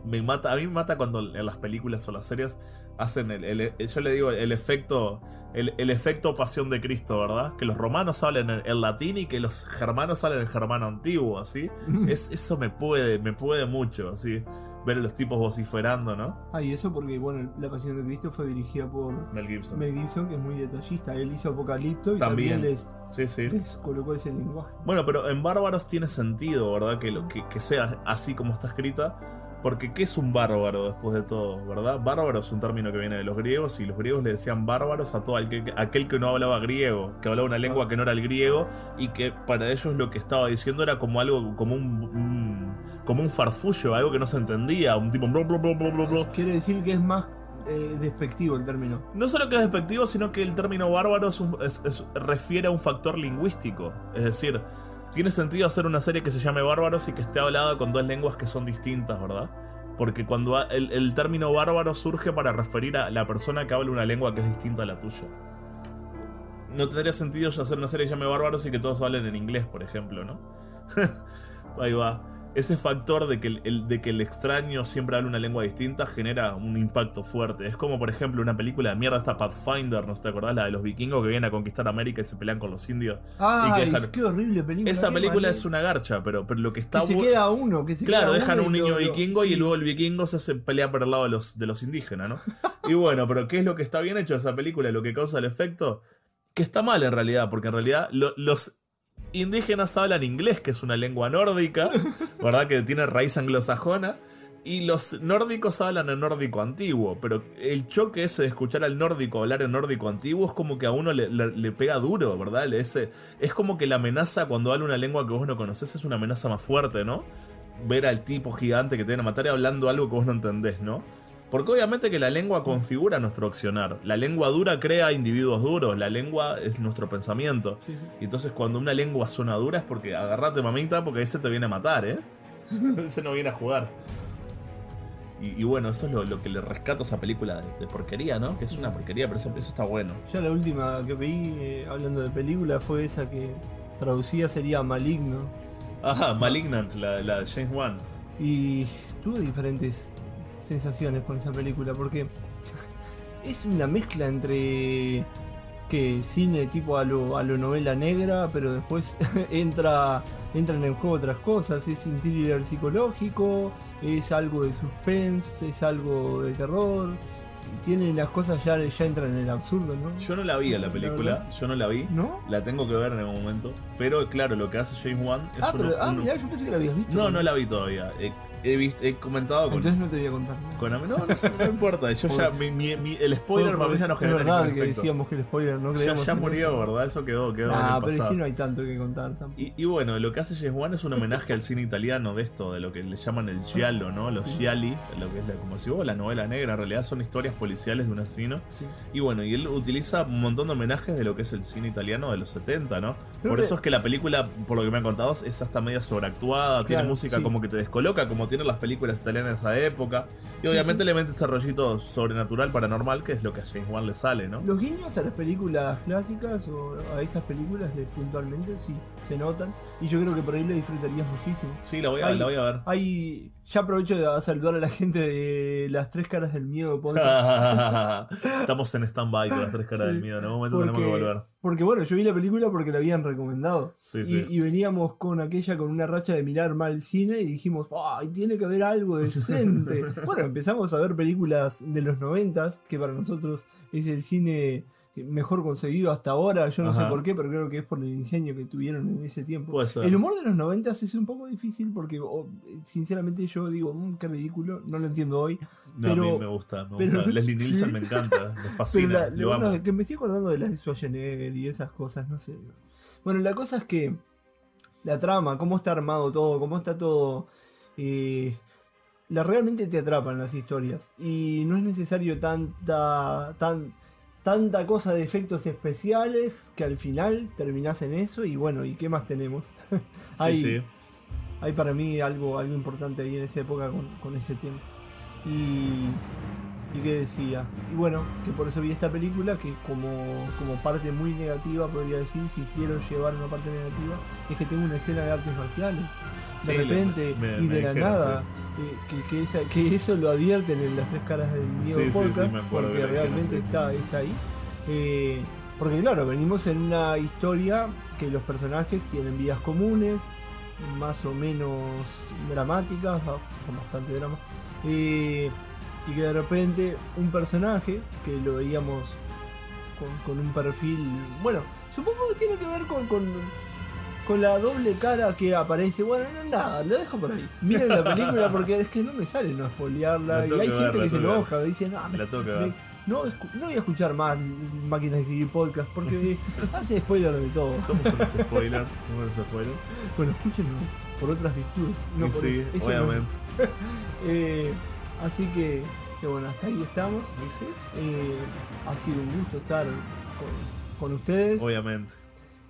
Me mata, a mí me mata cuando en las películas o las series hacen el, el- yo le digo el efecto el, el efecto pasión de Cristo, ¿verdad? Que los romanos hablen en, en latín y que los germanos hablen en germano antiguo, así. Es, eso me puede, me puede mucho, así. Ver a los tipos vociferando, ¿no? Ah, y eso porque, bueno, La Pasión de Cristo fue dirigida por Mel Gibson. Mel Gibson, que es muy detallista. Él hizo Apocalipto y También. también, les, Sí, sí. les colocó ese lenguaje. Bueno, pero en Bárbaros tiene sentido, ¿verdad? Que, lo, que, que sea así como está escrita. Porque ¿qué es un bárbaro después de todo, verdad? Bárbaro es un término que viene de los griegos y los griegos le decían bárbaros a todo aquel, aquel que no hablaba griego, que hablaba una lengua que no era el griego y que para ellos lo que estaba diciendo era como algo, como un, un- como un farfullo, algo que no se entendía, un tipo... Quiere decir que es más eh, despectivo el término. No solo que es despectivo, sino que el término bárbaro es un- es- es- refiere a un factor lingüístico. Es decir, tiene sentido hacer una serie que se llame Bárbaros y que esté hablada con dos lenguas que son distintas, ¿verdad? Porque cuando el término bárbaro surge para referir a la persona que habla una lengua que es distinta a la tuya. No tendría sentido hacer una serie que se llame Bárbaros y que todos hablen en inglés, por ejemplo, ¿no? Ahí va. Ese factor de que el, el- de que el extraño siempre habla una lengua distinta genera un impacto fuerte. Es como, por ejemplo, una película de mierda, esta Pathfinder, ¿no te acordás? La de los vikingos que vienen a conquistar América y se pelean con los indios. Ah, Y que dejan- qué horrible película. Esa película es una garcha, pero, pero lo que está Que se queda uno, que se Claro, queda dejan un niño lo- vikingo y luego el vikingo se hace pelea por el lado de los, de los indígenas, ¿no? Y bueno, pero ¿qué es lo que está bien hecho de esa película? Lo que causa el efecto. Que está mal en realidad, porque en realidad lo- los indígenas hablan inglés, que es una lengua nórdica, ¿verdad? Que tiene raíz anglosajona. Y los nórdicos hablan en nórdico antiguo, pero el choque ese de escuchar al nórdico hablar en nórdico antiguo es como que a uno le, le- pega duro, ¿verdad? Ese, es como que la amenaza cuando habla una lengua que vos no conoces es una amenaza más fuerte, ¿no? Ver al tipo gigante que te viene a matar hablando algo que vos no entendés, ¿no? Porque obviamente que la lengua configura nuestro accionar. La lengua dura crea individuos duros, la lengua es nuestro pensamiento. Sí, sí. Y entonces cuando una lengua suena dura es porque agarrate mamita porque ese te viene a matar, ¿eh? ese no viene a jugar. Y, y bueno, eso es lo, lo que le rescato a esa película de, de porquería, ¿no? Que es una porquería, pero eso, eso está bueno. Ya la última que vi eh, hablando de película fue esa que traducida sería Maligno. Ajá, Malignant, la, la de James Wan. Y tuve diferentes sensaciones con esa película porque es una mezcla entre que cine tipo a lo, a lo novela negra, pero después entra entran en juego otras cosas, es un thriller psicológico, es algo de suspense, es algo de terror, tiene las cosas ya, ya entran en el absurdo, ¿no? Yo no la vi a la película, yo no la vi. ¿No? La tengo que ver en algún momento. Pero claro, lo que hace James Wan es Ah, pero, ah, mirá, yo pensé que la habías visto. No, no la vi todavía. He, he visto, he comentado con, Entonces no te voy a contar. ¿no? con No, no, sé, no importa. Yo ya, mi- mi- mi- el spoiler para mí ya no es genera verdad ningún que decíamos que el spoiler no Ya, ya murió. ¿verdad? Eso quedó, quedó Ah, pero pasado. sí no hay tanto que contar tampoco. Y, y bueno, lo que hace James Wan es un homenaje al cine italiano de esto, de lo que le llaman el giallo, ¿no? Los Sí. gialli, lo que es la, como si vos la novela negra, en realidad son historias policiales de un asesino. Sí. Y bueno, y él utiliza un montón de homenajes de lo que es el cine italiano de los 70, ¿no? Creo Por que- eso es que la película, por lo que me han contado, es hasta media sobreactuada, tiene Claro, música sí. como que te descoloca, como tienen las películas italianas de esa época. Y obviamente sí. le mete ese rollito sobrenatural, paranormal, que es lo que a James Wan le sale, ¿no? Los guiños a las películas clásicas o a estas películas de, puntualmente sí se notan. Y yo creo que por ahí le disfrutarías muchísimo. Sí, la voy a, Hay- la voy a ver. Hay. Ya aprovecho de saludar a la gente de las tres caras del miedo. Estamos en stand-by con las tres caras del miedo. En algún momento tenemos que volver. porque bueno, yo vi la película porque la habían recomendado. Sí, y, sí. y veníamos con aquella con una racha de mirar mal cine y dijimos, ¡ay, tiene que haber algo decente! bueno, empezamos a ver películas de los noventas, que para nosotros es el cine mejor conseguido hasta ahora. Yo no sé por qué, pero creo que es por el ingenio que tuvieron en ese tiempo. Puede ser. El humor de los noventas es un poco difícil porque, oh, sinceramente, yo digo, "Mm, qué ridículo, no lo entiendo hoy. No, pero- a mí me gusta, me pero- gusta. Leslie Nielsen me encanta, me fascina, la- lo lo bueno amo. es que me estoy acordando de las de Schwarzenegger y esas cosas, no sé. Bueno, la cosa es que la trama, cómo está armado todo, cómo está todo. eh, la realmente te atrapan las historias. Y no es necesario tanta. Tan, tanta cosa de efectos especiales que al final terminás en eso y bueno, ¿y qué más tenemos? Sí, hay, sí. hay para mí algo, algo importante ahí en esa época con, con ese tiempo. Y, y qué decía. Y bueno, que por eso vi esta película, que como, como parte muy negativa, podría decir, si quiero llevar una parte negativa, es que tengo una escena de artes marciales. De Sí, repente me- y de la nada, eh, que, que, esa- que eso lo advierten en las tres caras del Sí, sí, podcast, porque que realmente está, está ahí. Eh, porque claro, venimos en una historia que los personajes tienen vidas comunes, más o menos dramáticas, con bastante drama. Eh, y que de repente un personaje que lo veíamos con, con un perfil. Bueno, supongo que tiene que ver con, con, con la doble cara que aparece. Bueno, no, nada, lo dejo por ahí. Miren la película porque es que no me sale no spoilearla. La Y hay gente que se enoja, dice, no, me- me- no, no voy a escuchar más máquinas de escribir podcast porque hace spoiler de todo. Somos unos spoilers. Somos unos spoilers. Bueno, escúchenos por otras virtudes. No Y por sí, eso. No. obviamente. Eh, así que, que bueno, hasta ahí estamos. Sí, Eh, ha sido un gusto estar con, con ustedes obviamente.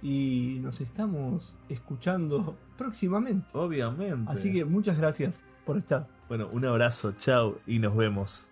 y nos estamos escuchando próximamente. Obviamente. Así que muchas gracias por estar. Bueno, un abrazo, chao y nos vemos.